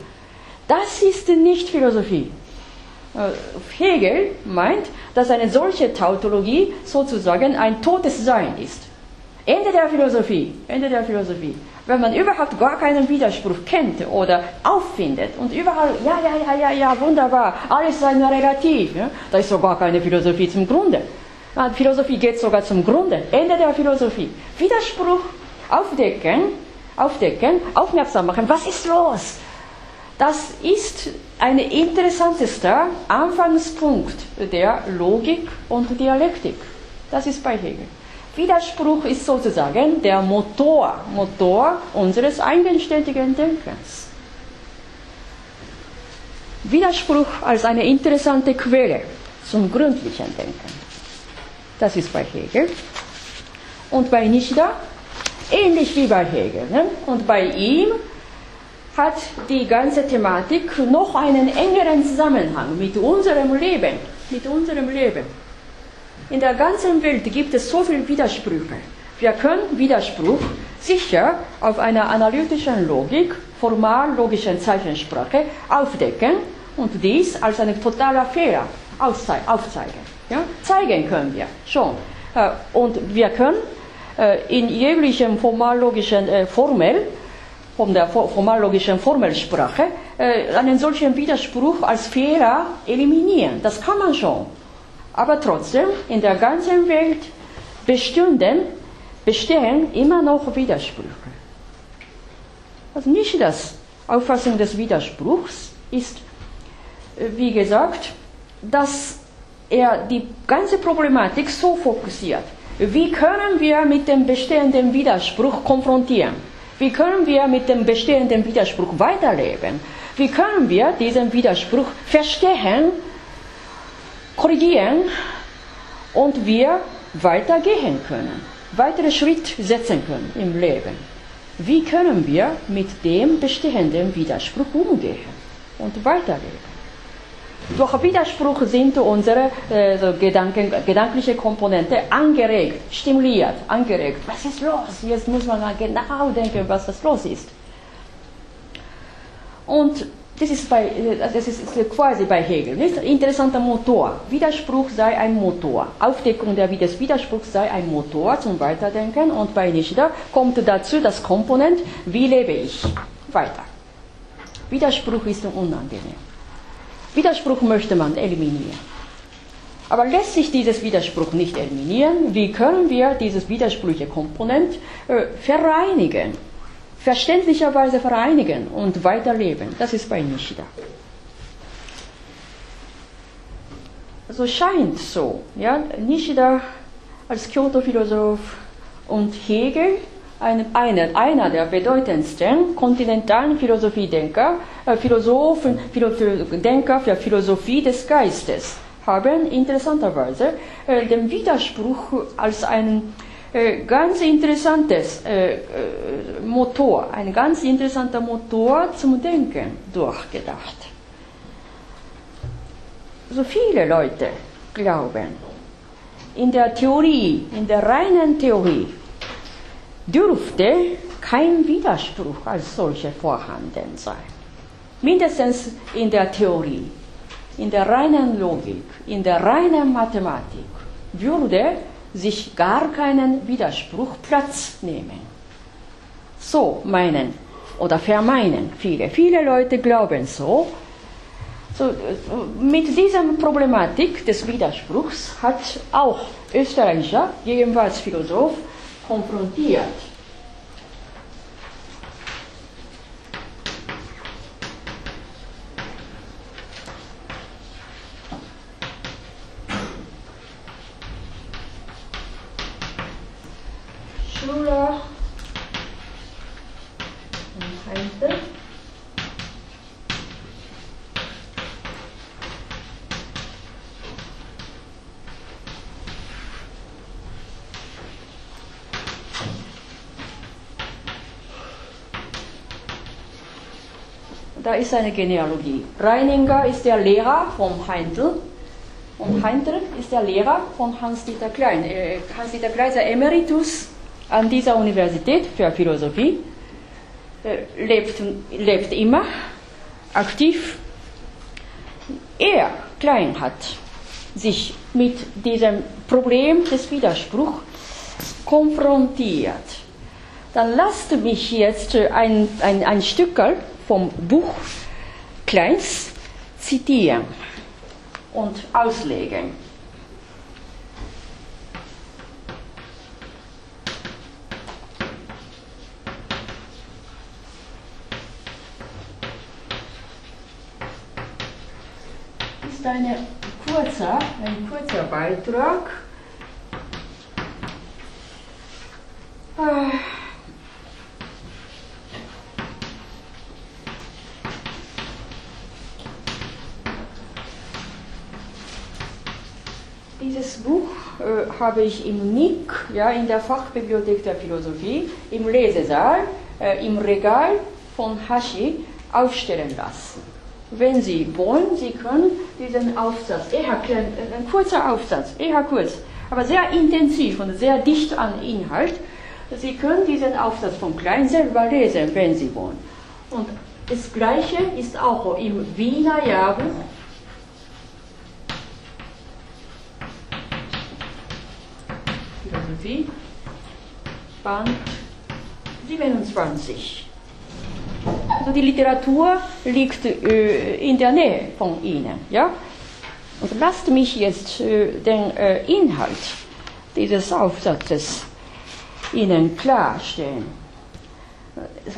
Speaker 1: Das ist nicht Philosophie. Äh, Hegel meint, dass eine solche Tautologie sozusagen ein totes Sein ist. Ende der Philosophie, Ende der Philosophie. Wenn man überhaupt gar keinen Widerspruch kennt oder auffindet und überall, ja, ja, ja, ja, ja, wunderbar, alles sei nur relativ, ja, da ist sogar keine Philosophie zum Grunde. Philosophie geht sogar zum Grunde, Ende der Philosophie. Widerspruch aufdecken, aufdecken, aufmerksam machen, was ist los? Das ist ein interessantester Anfangspunkt der Logik und Dialektik. Das ist bei Hegel. Widerspruch ist sozusagen der Motor, Motor unseres eigenständigen Denkens. Widerspruch als eine interessante Quelle zum gründlichen Denken. Das ist bei Hegel. Und bei Nishida ähnlich wie bei Hegel. Ne? Und bei ihm hat die ganze Thematik noch einen engeren Zusammenhang mit unserem Leben, mit unserem Leben. In der ganzen Welt gibt es so viele Widersprüche. Wir können Widerspruch sicher auf einer analytischen Logik, formal-logischen Zeichensprache aufdecken und dies als einen totaler Fehler aufzeigen. Ja? Zeigen können wir schon. Äh, und wir können äh, in jeglichem formal-logischen äh, Formel von der formallogischen Formelsprache, einen solchen Widerspruch als Fehler eliminieren. Das kann man schon. Aber trotzdem, in der ganzen Welt bestünden, bestehen immer noch Widersprüche. Also nicht das Auffassung des Widerspruchs ist, äh, wie gesagt, dass er die ganze Problematik so fokussiert. Wie können wir mit dem bestehenden Widerspruch konfrontieren? Wie können wir mit dem bestehenden Widerspruch weiterleben? Wie können wir diesen Widerspruch verstehen, korrigieren und wir weitergehen können, weitere Schritte setzen können im Leben? Wie können wir mit dem bestehenden Widerspruch umgehen und weiterleben? Durch Widerspruch sind unsere äh, so Gedanken, gedankliche Komponente angeregt, stimuliert, angeregt. Was ist los? Jetzt muss man mal genau denken, was das los ist. Und das ist, bei, äh, das ist quasi bei Hegel. Nicht? Interessanter Motor. Widerspruch sei ein Motor. Aufdeckung der, des Widerspruchs sei ein Motor zum Weiterdenken. Und bei Nishida kommt dazu das Komponent, wie lebe ich weiter. Widerspruch ist unangenehm. Widerspruch möchte man eliminieren. Aber lässt sich dieses Widerspruch nicht eliminieren, wie können wir dieses widersprüchliche Komponent äh, vereinigen? Verständlicherweise vereinigen und weiterleben. Das ist bei Nishida. So scheint so. Ja? Nishida als Kyoto-Philosoph und Hegel ein, einer, einer der bedeutendsten kontinentalen Philosophiedenker, äh, Philosophen, Philo, Denker für Philosophie des Geistes, haben interessanterweise äh, den Widerspruch als ein äh, ganz interessantes äh, äh, Motor, ein ganz interessanter Motor zum Denken durchgedacht. So viele Leute glauben, in der Theorie, in der reinen Theorie, dürfte kein Widerspruch als solcher vorhanden sein. Mindestens in der Theorie, in der reinen Logik, in der reinen Mathematik würde sich gar keinen Widerspruch Platz nehmen. So meinen oder vermeinen viele. Viele Leute glauben so. so mit dieser Problematik des Widerspruchs hat auch Österreicher, jedenfalls Philosoph, konfrontiert. Schüler und Heinte. Ist eine Genealogie. Reininger ist der Lehrer von Heindl und Heindl ist der Lehrer von Hans-Dieter Klein. Äh, Hans-Dieter Klein ist Emeritus an dieser Universität für Philosophie, äh, lebt, lebt immer aktiv. Er, Klein, hat sich mit diesem Problem des Widerspruchs konfrontiert. Dann lasst mich jetzt ein, ein, ein Stückel vom Buch Kleins zitieren und auslegen. ist eine kurzer, ein kurzer Beitrag. Ah. Dieses Buch äh, habe ich im NIC, ja, in der Fachbibliothek der Philosophie, im Lesesaal, äh, im Regal von Hashi aufstellen lassen. Wenn Sie wollen, Sie können diesen Aufsatz, eher klein, ein kurzer Aufsatz, eher kurz, aber sehr intensiv und sehr dicht an Inhalt, Sie können diesen Aufsatz von Klein selber lesen, wenn Sie wollen. Und das Gleiche ist auch im Wiener Jahrbuch Philosophie, Band 27. Also die Literatur liegt äh, in der Nähe von Ihnen. Ja? Und lasst mich jetzt äh, den äh, Inhalt dieses Aufsatzes Ihnen klarstellen.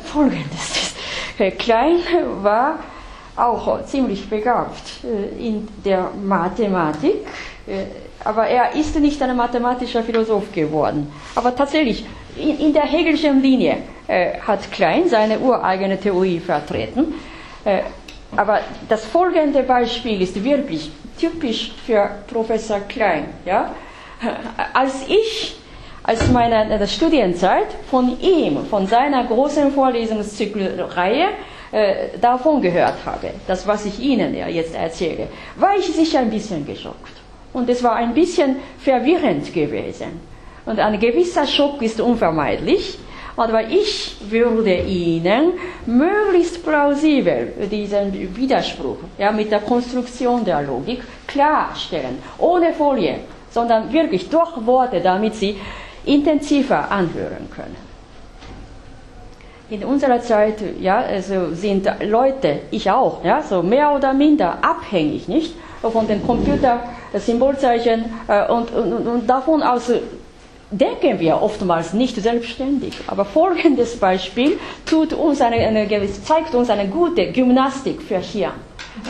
Speaker 1: Folgendes. Herr Klein war auch ziemlich begabt in der Mathematik, aber er ist nicht ein mathematischer Philosoph geworden. Aber tatsächlich, in, in der Hegelschen Linie äh, hat Klein seine ureigene Theorie vertreten. Äh, aber das folgende Beispiel ist wirklich typisch für Professor Klein. Ja? Als ich als meine Studienzeit von ihm, von seiner großen Vorlesungszyklusreihe, äh, davon gehört habe, das was ich Ihnen ja jetzt erzähle, war ich sicher ein bisschen geschockt. Und es war ein bisschen verwirrend gewesen. Und ein gewisser Schock ist unvermeidlich. Aber ich würde Ihnen möglichst plausibel diesen Widerspruch ja, mit der Konstruktion der Logik klarstellen, ohne Folie, sondern wirklich durch Worte, damit Sie intensiver anhören können. In unserer Zeit ja, also sind Leute, ich auch, ja, so mehr oder minder abhängig nicht von den Computer, Symbolzeichen äh, und, und, und davon aus denken wir oftmals nicht selbstständig. Aber folgendes Beispiel tut uns eine, eine, zeigt uns eine gute Gymnastik für Hirn.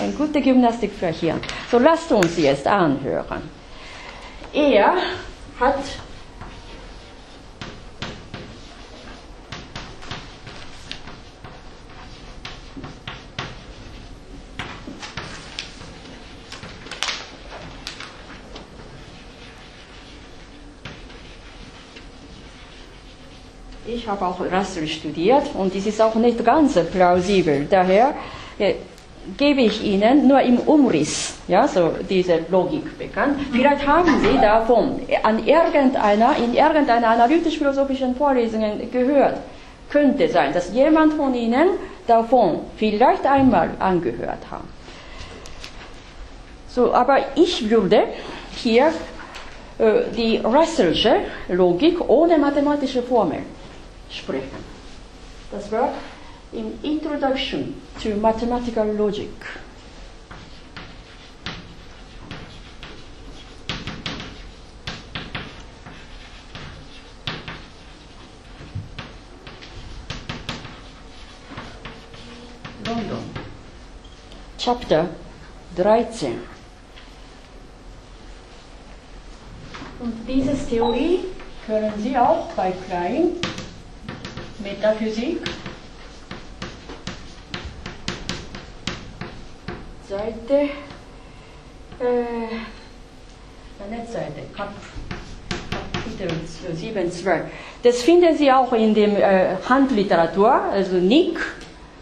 Speaker 1: Eine gute Gymnastik für Hirn. So lasst uns jetzt anhören. Er hat Ich habe auch Rassel studiert und es ist auch nicht ganz plausibel. Daher äh, gebe ich Ihnen nur im Umriss ja, so diese Logik bekannt. Vielleicht haben Sie davon an irgendeiner, in irgendeiner analytisch-philosophischen Vorlesung gehört. Könnte sein, dass jemand von Ihnen davon vielleicht einmal angehört hat. So, aber ich würde hier äh, die Russellsche Logik ohne mathematische Formel sprechen. Das war in Introduction to Mathematical Logic. London. Chapter 13. Und diese Theorie können Sie auch bei Klein Metaphysik, Seite, äh, Netzseite, Kap, Kapitel 7, 12. Das finden Sie auch in der äh, Handliteratur, also Nick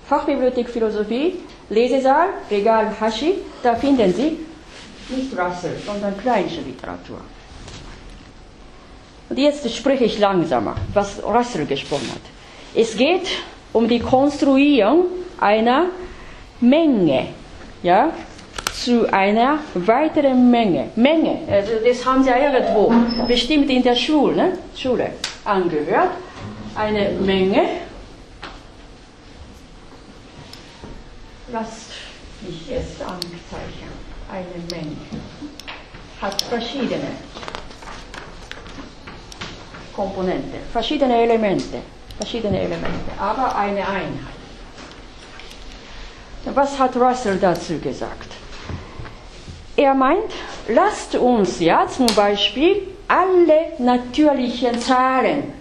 Speaker 1: Fachbibliothek Philosophie, Lesesaal, Regal Hashi, da finden Sie nicht Russell, sondern kleinische Literatur. Und jetzt spreche ich langsamer, was Russell gesprochen hat. Es geht um die Konstruierung einer Menge, ja, zu einer weiteren Menge. Menge, also das haben Sie irgendwo bestimmt in der Schule, ne? Schule angehört. Eine Menge. Lasst mich jetzt anzeichnen. Eine Menge hat verschiedene Komponenten, verschiedene Elemente, verschiedene Elemente, aber eine Einheit. Was hat Russell dazu gesagt? Er meint, lasst uns ja zum Beispiel alle natürlichen Zahlen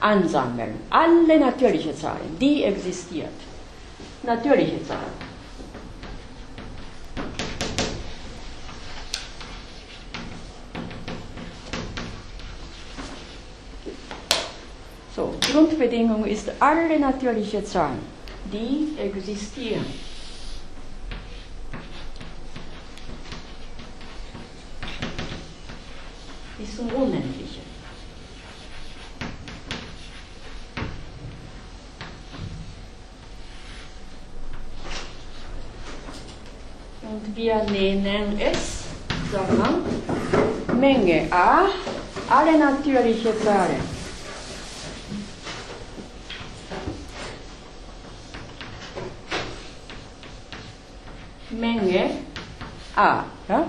Speaker 1: ansammeln. Alle natürlichen Zahlen, die existieren. Natürliche Zahlen. So, Grundbedingung ist alle natürlichen Zahlen, die existieren. bis zum Unendlichen. Und wir nennen es, sagen wir, Menge A, alle natürlichen Zahlen. Menge A. Ja?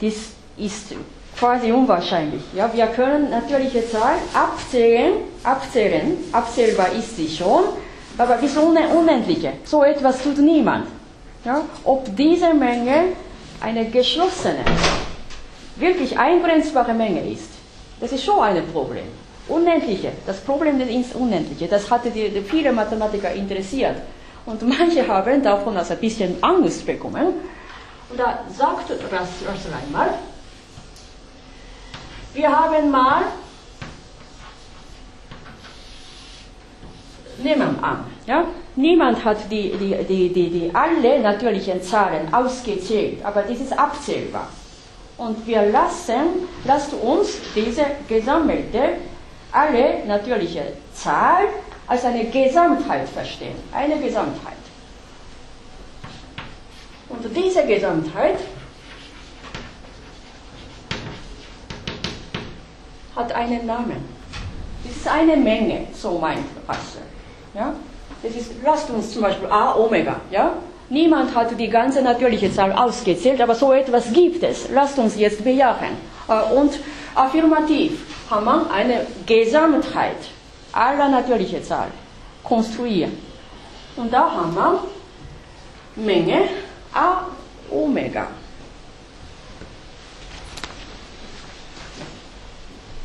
Speaker 1: Dies ist quasi unwahrscheinlich. Ja, wir können natürliche Zahlen abzählen, abzählen, abzählbar ist sie schon, aber bis unendliche. So etwas tut niemand. Ja, ob diese Menge eine geschlossene, wirklich eingrenzbare Menge ist, das ist schon ein Problem. Unendliche, das Problem ist Unendliche, das hatte die, die viele Mathematiker interessiert. Und manche haben davon also ein bisschen Angst bekommen. Und da sagt Russell einmal, wir haben mal, nehmen wir an, ja? niemand hat die, die, die, die, die alle natürlichen Zahlen ausgezählt, aber das ist abzählbar. Und wir lassen, lasst uns diese gesammelte, alle natürliche Zahl als eine Gesamtheit verstehen. Eine Gesamtheit. Und diese Gesamtheit hat einen Namen. Das ist eine Menge, so meint Russell. Ja? Das ist, lasst uns zum Beispiel A Omega. Ja? Niemand hat die ganze natürliche Zahl ausgezählt, aber so etwas gibt es. Lasst uns jetzt bejahen. Äh, und affirmativ haben wir eine Gesamtheit aller natürlichen Zahlen konstruieren. Und da haben wir Menge A Omega.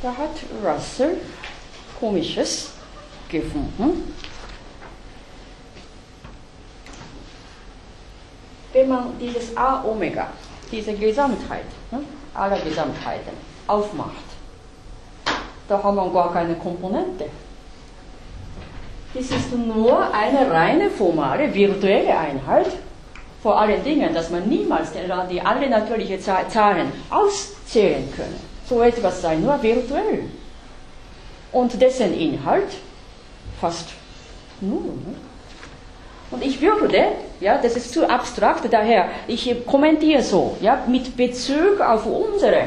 Speaker 1: Da hat Russell Komisches gefunden. Wenn man dieses A Omega, diese Gesamtheit ne, aller Gesamtheiten aufmacht, da haben wir gar keine Komponente. Das ist nur eine reine formale, virtuelle Einheit, vor allen Dingen, dass man niemals die alle natürlichen Zahlen auszählen können so etwas sei nur virtuell. Und dessen Inhalt fast null. Ne? Und ich würde, ja, das ist zu abstrakt, daher, ich kommentiere so, ja, mit Bezug auf unsere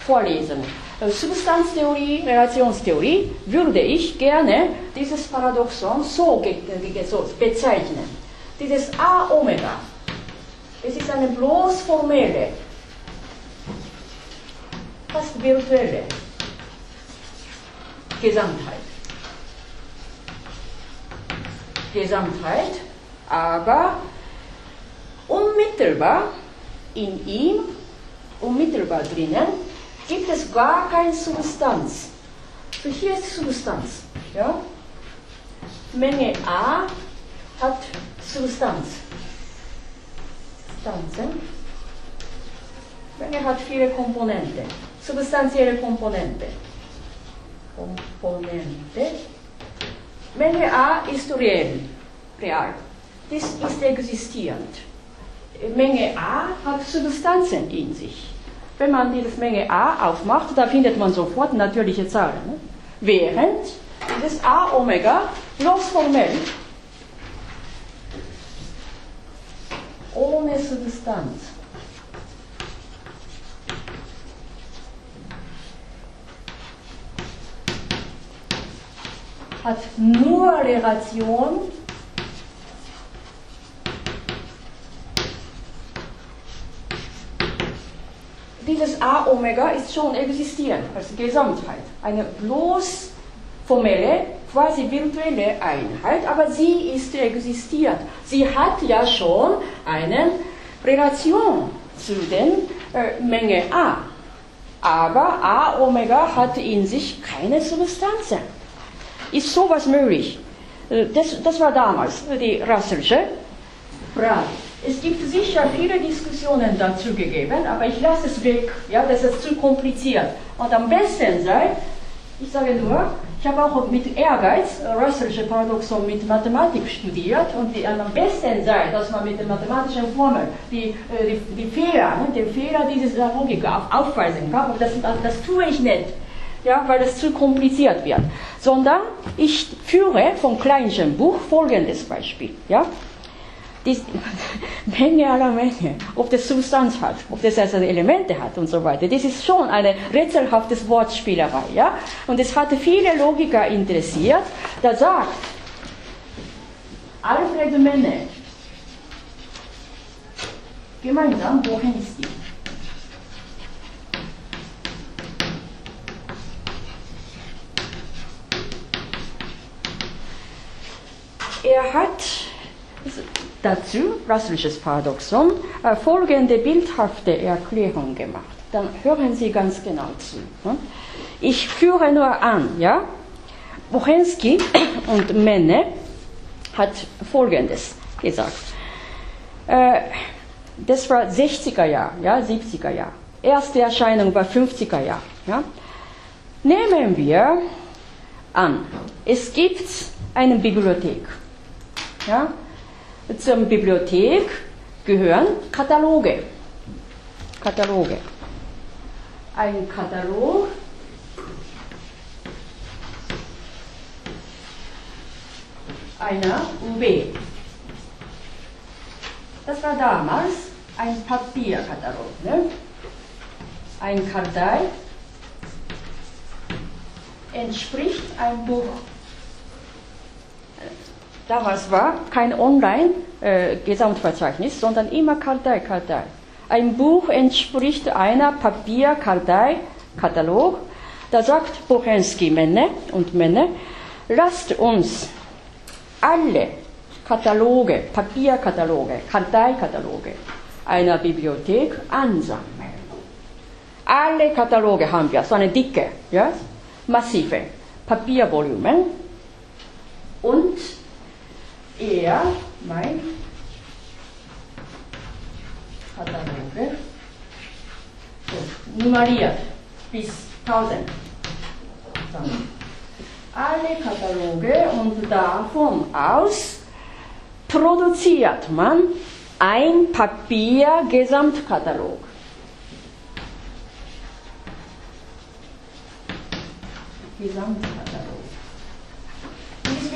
Speaker 1: Vorlesung. Äh, Substanztheorie, Relationstheorie, würde ich gerne dieses Paradoxon so, so bezeichnen. Dieses A-Omega, es ist eine bloß formelle fast virtuelle Gesamtheit. Gesamtheit, aber unmittelbar in ihm, unmittelbar drinnen, gibt es gar keine Substanz. So hier ist Substanz. Ja? Menge A hat Substanz. Substanzen. Menge hat viele Komponenten substanzielle Komponente. Komponente Menge A ist real. real. Das ist existierend. Menge A hat Substanzen in sich. Wenn man diese Menge A aufmacht, da findet man sofort natürliche Zahlen. Ne? Während dieses A Omega bloß formell ohne Substanz hat nur Relation dieses A Omega ist schon existierend als Gesamtheit. Eine bloß formelle, quasi virtuelle Einheit, aber sie ist existierend. Sie hat ja schon eine Relation zu den äh, Menge A. Aber A Omega hat in sich keine Substanzen. Ist sowas möglich? Äh, das, das war damals die Russel'sche Frage. Es gibt sicher viele Diskussionen dazu gegeben, aber ich lasse es weg, ja, das ist zu kompliziert. Und am besten sei, ich sage nur, ich habe auch mit Ehrgeiz Russellsche Paradoxon mit Mathematik studiert und die, am besten sei, dass man mit der mathematischen Formel die, äh, die, die Fehler, ne, den Fehler dieser Logik aufweisen kann. Aber das, das tue ich nicht, ja, weil das zu kompliziert wird. Sondern ich führe vom Kleinchen Buch folgendes Beispiel. Ja die Menge aller Menge, ob das Substanz hat, ob das also Elemente hat und so weiter. Das ist schon eine rätselhafte Wortspielerei. Ja? Und es hatte viele Logiker interessiert. Da sagt Alfred Menne, gemeinsam, wohin ist die? Er hat dazu, Russellisches Paradoxon, äh, folgende bildhafte Erklärung gemacht. Dann hören Sie ganz genau zu. Ne? Ich führe nur an, ja. Bochensky und Menne hat Folgendes gesagt. Äh, das war 60er Jahr, ja, 70er Jahr. Erste Erscheinung war 50er Jahr. Ja. Nehmen wir an, es gibt eine Bibliothek. Ja, zur Bibliothek gehören Kataloge. Kataloge. Ein Katalog einer UB. Das war damals ein Papierkatalog. Ne? Ein Kartei entspricht ein Buch Damals war kein Online-Gesamtverzeichnis, äh, sondern immer Kartei, Kartei. Ein Buch entspricht einer Papierkartei-Katalog. Da sagt Buchensky Männer und Männer, lasst uns alle Kataloge, Papierkataloge, Karteikataloge einer Bibliothek ansammeln. Alle Kataloge haben wir, so eine dicke, ja, massive Papiervolumen und er, mein Kataloge, so, nummeriert bis 1000. Alle Kataloge und davon aus produziert man ein Papier-Gesamtkatalog. Gesamtkatalog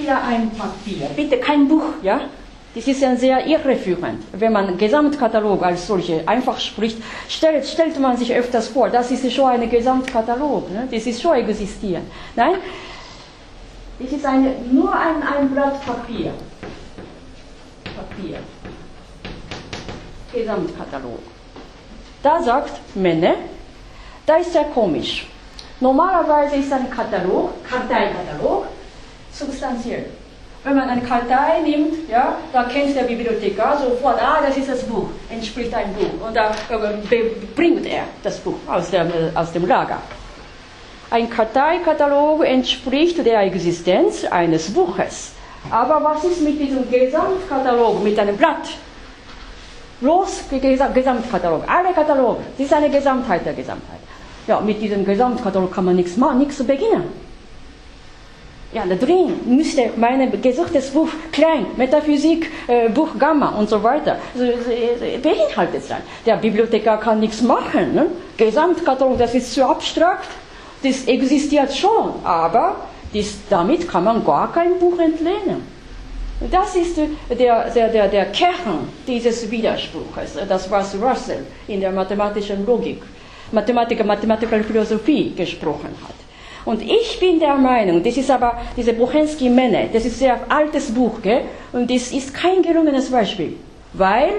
Speaker 1: wieder ein Papier. Bitte kein Buch, ja? Das ist ja sehr irreführend. Wenn man Gesamtkatalog als solche einfach spricht, stellt, stellt man sich öfters vor, das ist schon ein Gesamtkatalog, ne? das ist schon existieren. Nein, es ist eine, nur ein, ein Blatt Papier. Papier. Gesamtkatalog. Da sagt Männer, da ist ja komisch. Normalerweise ist ein Katalog, Karteikatalog, substanziell. Wenn man eine Kartei nimmt, ja, da kennt der Bibliothekar sofort, ah, das ist das Buch, entspricht ein Buch. Und da äh, bringt er das Buch aus dem, äh, aus dem Lager. Ein Karteikatalog entspricht der Existenz eines Buches. Aber was ist mit diesem Gesamtkatalog, mit einem Blatt? Bloß Gesamtkatalog, alle Kataloge, das ist eine Gesamtheit der Gesamtheit. Ja, mit diesem Gesamtkatalog kann man nichts, nichts beginnen. Ja, da drin müsste mein gesuchtes Buch klein, Metaphysik, äh, Buch Gamma und so weiter also, äh, beinhaltet sein. Der Bibliothekar kann nichts machen. Ne? Gesamtkatalog, das ist zu abstrakt, das existiert schon, aber dies, damit kann man gar kein Buch entlehnen. Das ist der, der, der, der Kern dieses Widerspruches, das was Russell in der mathematischen Logik, Mathematiker, Mathematiker Philosophie gesprochen hat. Und ich bin der Meinung, das ist aber diese Buchensky-Männer, das ist ein sehr altes Buch, gell? und das ist kein gelungenes Beispiel, weil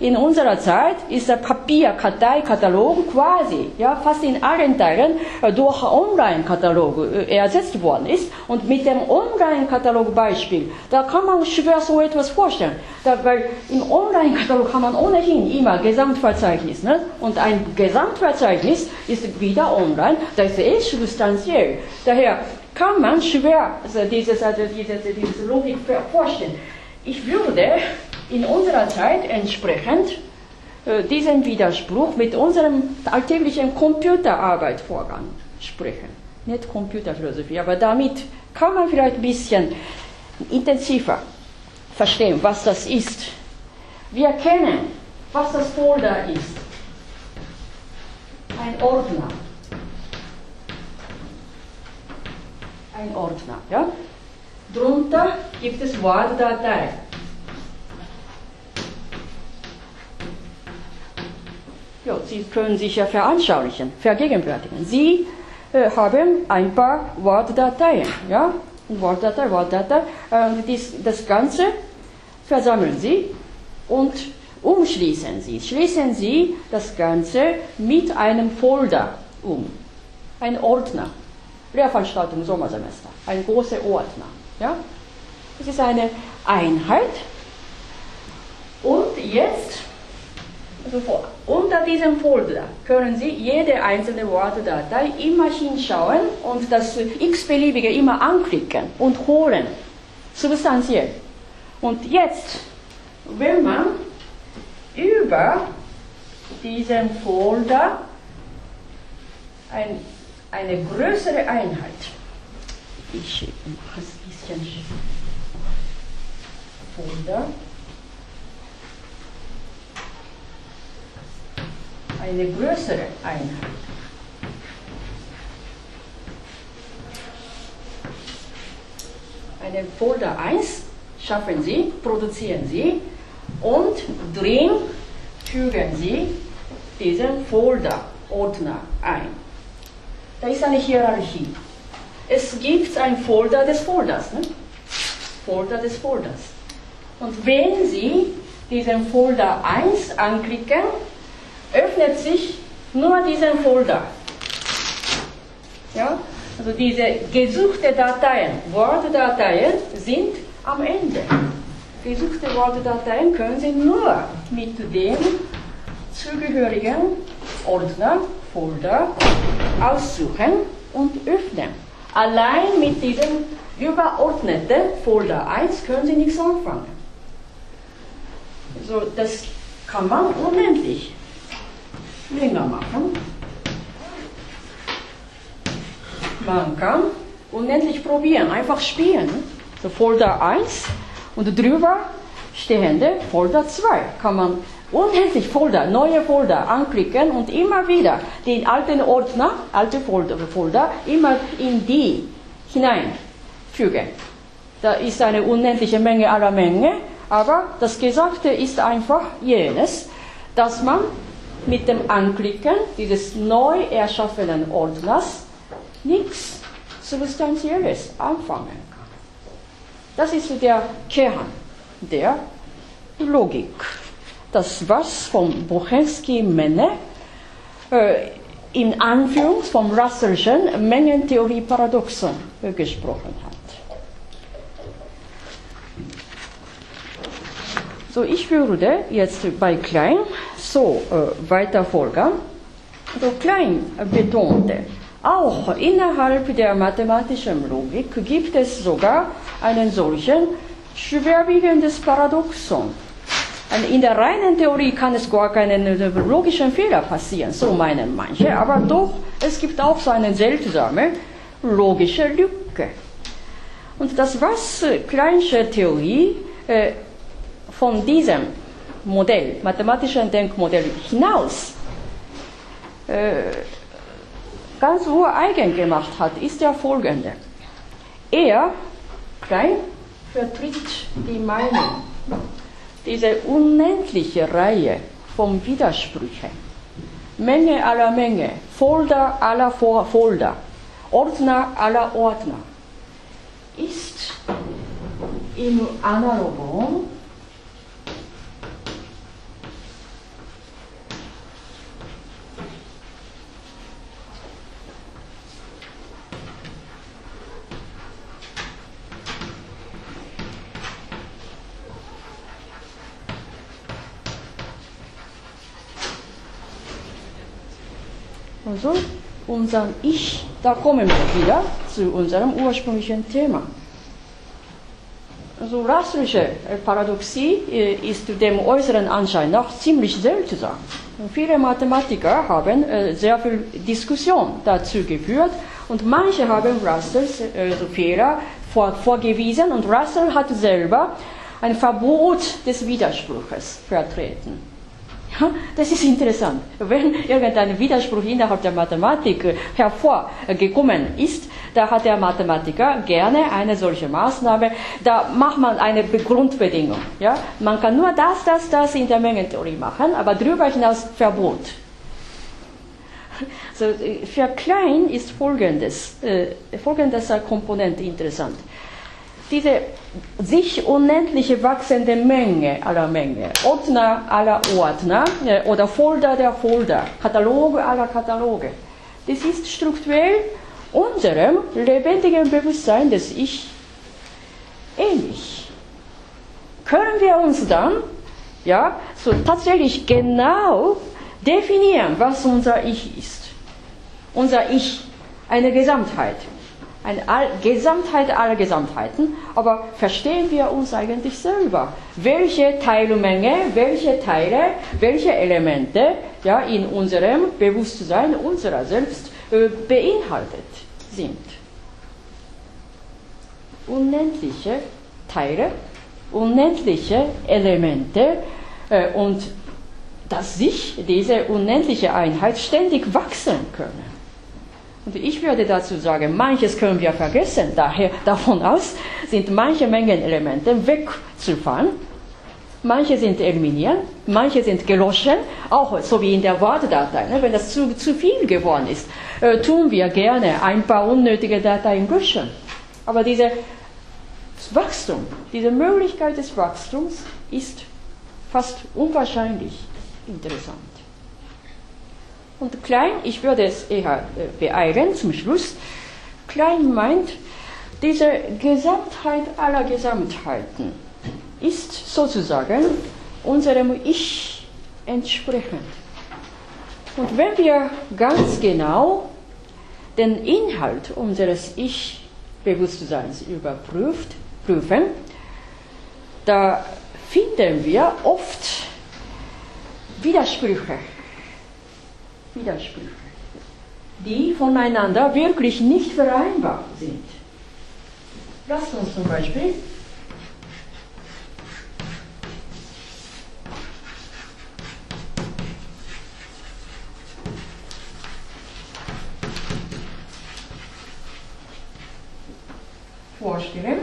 Speaker 1: in unserer Zeit ist der Papierkarteikatalog quasi ja, fast in allen Teilen äh, durch Online-Katalog äh, ersetzt worden ist. Und mit dem Online-Katalog-Beispiel, da kann man schwer so etwas vorstellen. Da, weil im Online-Katalog haben man ohnehin immer Gesamtverzeichnis. Ne? Und ein Gesamtverzeichnis ist wieder online, das ist substanziell. Daher kann man schwer also dieses, also diese, diese Logik vorstellen. Ich würde in unserer Zeit entsprechend äh, diesen Widerspruch mit unserem alltäglichen Computerarbeit Vorgang sprechen. Nicht Computerphilosophie, aber damit kann man vielleicht ein bisschen intensiver verstehen, was das ist. Wir kennen, was das Folder ist. Ein Ordner. Ein Ordner, ja? Drunter gibt es Word-Datei. Ja, Sie können sich ja veranschaulichen, vergegenwärtigen. Sie äh, haben ein paar Wortdateien, ja, Wortdatei, Wortdatei. Äh, dies, das Ganze versammeln Sie und umschließen Sie. Schließen Sie das Ganze mit einem Folder um. Ein Ordner. Lehrveranstaltung Sommersemester. Ein großer Ordner. Ja? Das ist eine Einheit. Und jetzt unter diesem Folder können Sie jede einzelne Wortdatei immer hinschauen und das x-beliebige immer anklicken und holen, substanziell. Und jetzt, wenn man über diesen Folder ein, eine größere Einheit, ich mache es ein bisschen Folder, eine größere Einheit. Einen Folder 1 schaffen Sie, produzieren Sie und drin fügen Sie diesen Folder-Ordner ein. Da ist eine Hierarchie. Es gibt ein Folder des Folders. Ne? Folder des Folders. Und wenn Sie diesen Folder 1 anklicken, öffnet sich nur diesen Folder. Ja? Also diese gesuchte Dateien, Wortdateien sind am Ende. Gesuchte Wortdateien können Sie nur mit dem zugehörigen Ordner, Folder aussuchen und öffnen. Allein mit diesem überordneten Folder 1 können Sie nichts anfangen. Also das kann man unendlich länger machen. Man kann unendlich probieren, einfach spielen. So Folder 1 und drüber stehende Folder 2 kann man unendlich Folder, neue Folder anklicken und immer wieder den alten Ordner, alte Folder, Folder immer in die hineinfügen. Da ist eine unendliche Menge aller Menge, aber das Gesagte ist einfach jenes, dass man mit dem Anklicken dieses neu erschaffenen Ordners nichts Substanzielles anfangen kann. Das ist der Kern der Logik. Das, was vom Buchensky-Menne äh, in Anführungs vom Russellschen Mengentheorie-Paradoxon äh, gesprochen hat. So, ich würde jetzt bei Klein so äh, weiter folgen. So, Klein betonte, auch innerhalb der mathematischen Logik gibt es sogar einen solchen schwerwiegendes Paradoxon. In der reinen Theorie kann es gar keinen äh, logischen Fehler passieren, so meinen manche, aber doch, es gibt auch so eine seltsame logische Lücke. Und das, was Kleinsche Theorie äh, von diesem Modell, mathematischen Denkmodell hinaus äh, ganz ureigen gemacht hat, ist der folgende. Er, Klein, vertritt die Meinung, diese unendliche Reihe von Widersprüchen, Menge aller Menge, Folder aller Folder, Ordner aller Ordner, ist im Analogon Also unser Ich, da kommen wir wieder zu unserem ursprünglichen Thema. Also rassische Paradoxie äh, ist dem äußeren Anschein nach ziemlich seltsam. Viele Mathematiker haben äh, sehr viel Diskussion dazu geführt und manche haben Russells Fehler vorgewiesen und Russell hat selber ein Verbot des Widerspruches vertreten. Ja, das ist interessant. Wenn irgendein Widerspruch innerhalb der Mathematik hervorgekommen ist, da hat der Mathematiker gerne eine solche Maßnahme. Da macht man eine Grundbedingung. Ja? Man kann nur das, das, das in der Mengentheorie machen, aber darüber hinaus Verbot. So, für Klein ist folgendes, äh, folgendes Komponent interessant diese sich unendliche wachsende Menge aller Menge, Ordner aller Ordner äh, oder Folder der Folder, Kataloge aller Kataloge, das ist strukturell unserem lebendigen Bewusstsein des Ich ähnlich. Können wir uns dann ja, so tatsächlich genau definieren, was unser Ich ist? Unser Ich, eine Gesamtheit eine All Gesamtheit aller Gesamtheiten, aber verstehen wir uns eigentlich selber? Welche Teilmenge, welche Teile, welche Elemente ja, in unserem Bewusstsein unserer selbst äh, beinhaltet sind? Unendliche Teile, unendliche Elemente äh, und dass sich diese unendliche Einheit ständig wachsen können. Und ich würde dazu sagen, manches können wir vergessen. Daher, davon aus sind manche Mengenelemente wegzufahren. Manche sind eliminieren, manche sind gelöschen, auch so wie in der Wortdatei. Ne? Wenn das zu, zu viel geworden ist, äh, tun wir gerne ein paar unnötige Dateien löschen. Aber dieses Wachstum, diese Möglichkeit des Wachstums ist fast unwahrscheinlich interessant. Und klein, ich würde es eher äh, beeilen zum Schluss, klein meint, diese Gesamtheit aller Gesamtheiten ist sozusagen unserem Ich entsprechend. Und wenn wir ganz genau den Inhalt unseres Ich-Bewusstseins überprüft, prüfen, da finden wir oft Widersprüche Widersprüche, die voneinander wirklich nicht vereinbar sind. Lasst uns zum Beispiel vorstellen,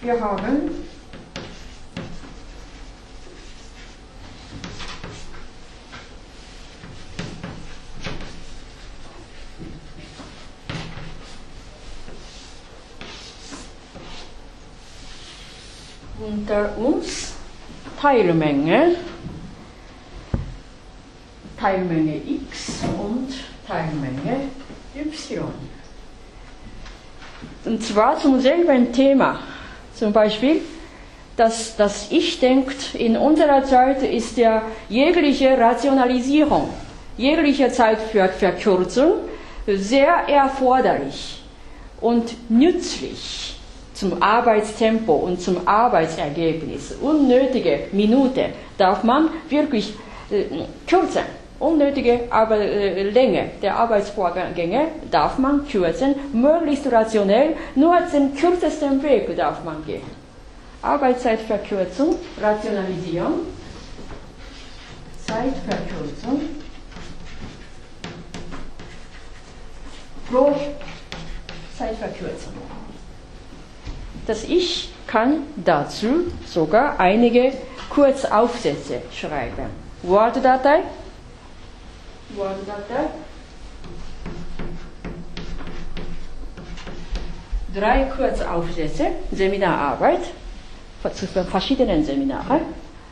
Speaker 1: wir haben unter uns Teilmenge, Teilmenge x und Teilmenge y. Und zwar zum selben Thema. Zum Beispiel, dass das Ich denkt in unserer Zeit ist ja jegliche Rationalisierung, jegliche Zeitverkürzung sehr erforderlich und nützlich zum Arbeitstempo und zum Arbeitsergebnis, unnötige Minute darf man wirklich äh, kürzen. Unnötige Arbeit, äh, Länge der Arbeitsvorgänge darf man kürzen, möglichst rationell, nur den kürzesten Weg darf man gehen. Arbeitszeitverkürzung, Rationalisierung, Zeitverkürzung. Pro Zeitverkürzung. Das Ich kann dazu sogar einige Kurzaufsätze schreiben. Word-Datei, Word-Datei, drei Kurzaufsätze, Seminararbeit zu verschiedenen Seminaren.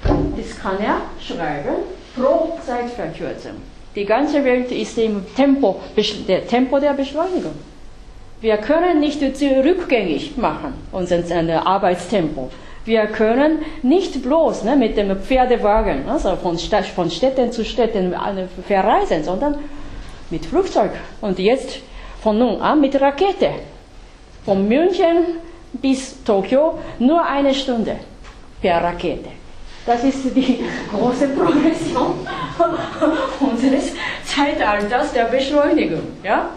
Speaker 1: Das kann er schreiben pro Zeitverkürzung. Die ganze Welt ist im Tempo, der Tempo der Beschleunigung. Wir können nicht rückgängig machen, unser Arbeitstempo. Wir können nicht bloß ne, mit dem Pferdewagen also von, von Städten zu Städten verreisen, sondern mit Flugzeug. Und jetzt von nun an mit Rakete. Von München bis Tokio nur eine Stunde per Rakete. Das ist die große Progression unseres Zeitalters der Beschleunigung. Ja?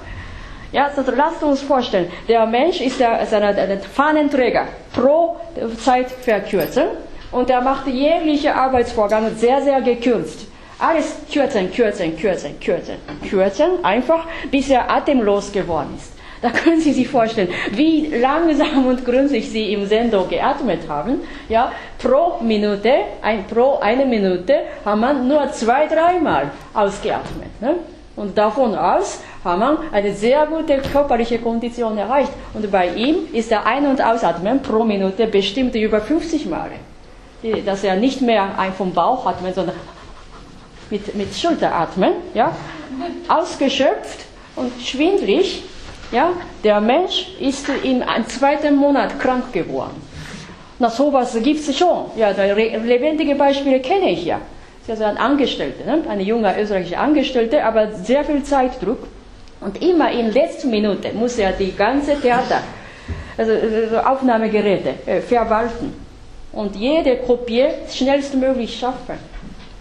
Speaker 1: Ja, also lasst uns vorstellen, der Mensch ist der, ein, ein Fahnenträger pro Zeitverkürzung und er macht jegliche Arbeitsvorgänge sehr, sehr gekürzt. Alles kürzen, kürzen, kürzen, kürzen, kürzen, einfach bis er atemlos geworden ist. Da können Sie sich vorstellen, wie langsam und gründlich Sie im Sendung geatmet haben. Ja, pro Minute, ein, pro eine Minute, haben man nur zwei, dreimal ausgeatmet. Ne? Und davon aus haben wir eine sehr gute körperliche Kondition erreicht. Und bei ihm ist der Ein- und Ausatmen pro Minute bestimmt über 50 Mal. Dass er nicht mehr ein vom Bauch atmet, sondern mit, mit Schulter atmen, ja, ausgeschöpft und schwindlig. Ja, der Mensch ist in einem zweiten Monat krank geworden. Na, sowas gibt es schon. Ja, lebendige Beispiele kenne ich ja. Ist also ein Angestellte, ne? eine junge österreichische Angestellte, aber sehr viel Zeitdruck. Und immer in letzter Minute muss er die ganze Theater, also, also Aufnahmegeräte äh, verwalten und jede Kopie schnellstmöglich schaffen.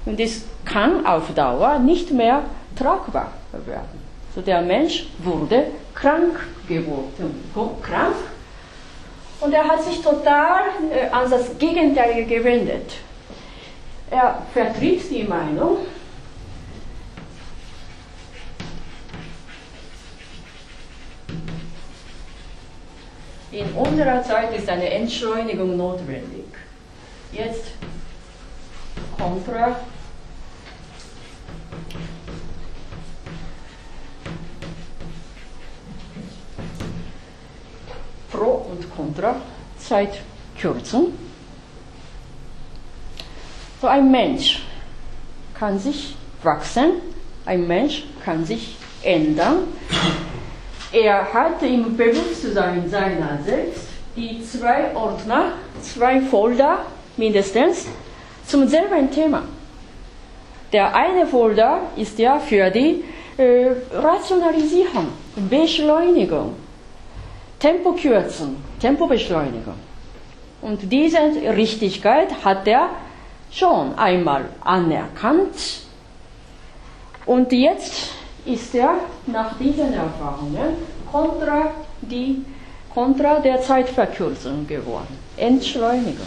Speaker 1: Und das kann auf Dauer nicht mehr tragbar werden. So der Mensch wurde krank geworden, krank. Und er hat sich total äh, an das Gegenteil gewendet. Er vertritt die Meinung, in unserer Zeit ist eine Entschleunigung notwendig. Jetzt Kontra. Pro und Contra, Zeitkürzung. So ein Mensch kann sich wachsen, ein Mensch kann sich ändern. Er hat im Bewusstsein seiner selbst die zwei Ordner, zwei Folder mindestens zum selben Thema. Der eine Folder ist ja für die äh, Rationalisierung, Beschleunigung, Tempokürzen, Tempobeschleunigung. Und diese Richtigkeit hat er schon einmal anerkannt. Und jetzt ist er nach diesen Erfahrungen kontra, die, kontra der Zeitverkürzung geworden. Entschleunigung.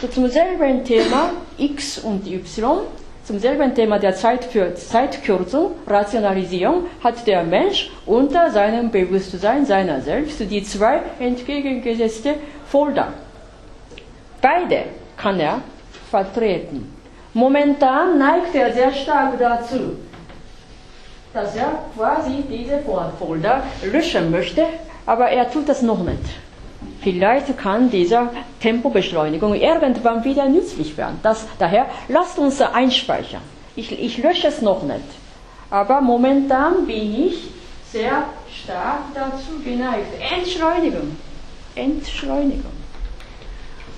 Speaker 1: So zum selben Thema X und Y, zum selben Thema der Zeit für Zeitkürzung, Rationalisierung, hat der Mensch unter seinem Bewusstsein seiner selbst die zwei entgegengesetzte Folder. Beide kann er vertreten. Momentan neigt er sehr stark dazu, dass er quasi diese Folder löschen möchte, aber er tut das noch nicht. Vielleicht kann diese Tempobeschleunigung irgendwann wieder nützlich werden. Das, daher lasst uns einspeichern. Ich, ich lösche es noch nicht. Aber momentan bin ich sehr stark dazu geneigt. Entschleunigung. Entschleunigung.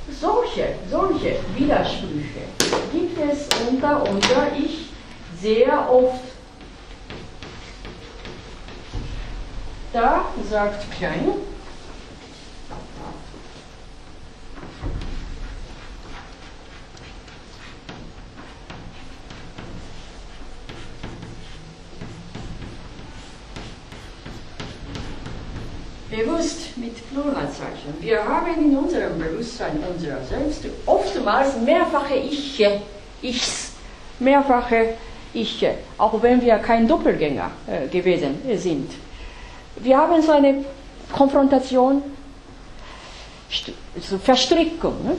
Speaker 1: Solche, solche Widersprüche gibt es unter unser Ich sehr oft. Da sagt Klein, bewusst mit Pluralzeichen. Wir haben in unserem Bewusstsein unserer selbst oftmals mehrfache Ich, Ichs, mehrfache Ich, auch wenn wir kein Doppelgänger äh, gewesen sind. Wir haben so eine Konfrontation, so Verstrickung, ne?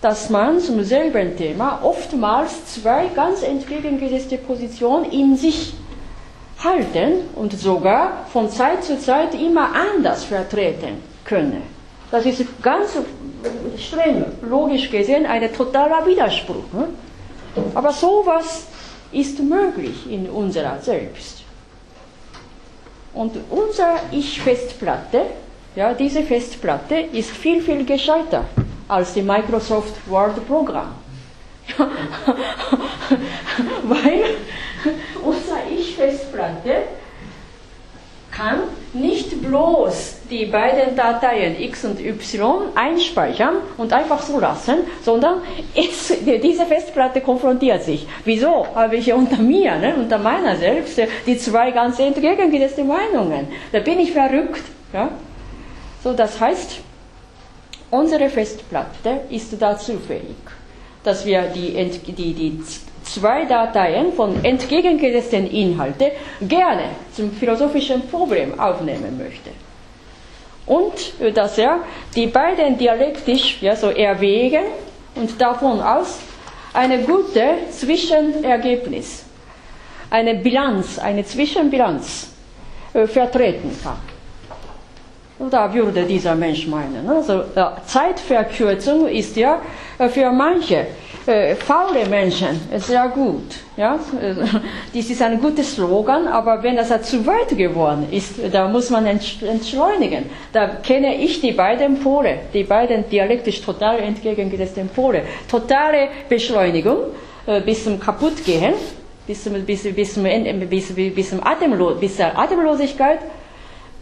Speaker 1: dass man zum selben Thema oftmals zwei ganz entgegengesetzte Positionen in sich halten und sogar von Zeit zu Zeit immer anders vertreten könne. Das ist ganz streng, logisch gesehen, ein totaler Widerspruch. Ne? Aber sowas ist möglich in unserer Selbst. Und unsere Ich-Festplatte, ja, diese Festplatte ist viel, viel gescheiter als die Microsoft Word-Programm. Weil unser Ich-Festplatte kann nicht bloß die beiden Dateien x und y einspeichern und einfach so lassen, sondern es, diese Festplatte konfrontiert sich. Wieso habe ich unter mir, ne, unter meiner selbst, die zwei ganz entgegengesetzte Meinungen? Da bin ich verrückt. Ja? So, das heißt, unsere Festplatte ist dazu fähig, dass wir die, die, die zwei Dateien von entgegengesetzten Inhalten gerne zum philosophischen Problem aufnehmen möchte. Und äh, dass er die beiden dialektisch ja, so erwägen und davon aus eine gute Zwischenergebnis, eine Bilanz, eine Zwischenbilanz äh, vertreten kann. Da würde dieser Mensch meinen. Also, Zeitverkürzung ist ja äh, für manche äh, faule Menschen sehr gut. Ja? Das ist ein guter Slogan, aber wenn das zu weit geworden ist, da muss man entschleunigen. Da kenne ich die beiden Pole, die beiden dialektisch total entgegengesetzten Pole. Totale Beschleunigung äh, bis zum Kaputtgehen, bis zum, bis, bis bis, bis zum Atemlo bis zur Atemlosigkeit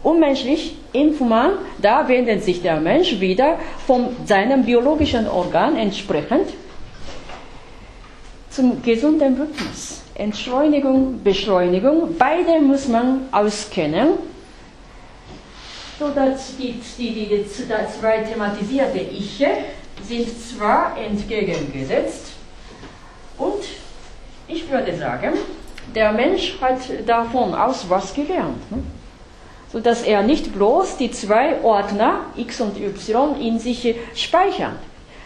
Speaker 1: unmenschlich, inhuman, da wendet sich der Mensch wieder von seinem biologischen Organ entsprechend zum gesunden Rhythmus. Entschleunigung, Beschleunigung, beide muss man auskennen, sodass die, die, die, die zwei thematisierte Iche sind zwar entgegengesetzt und ich würde sagen, der Mensch hat davon aus was gelernt. Ne? sodass er nicht bloß die zwei Ordner x und y in sich speichert,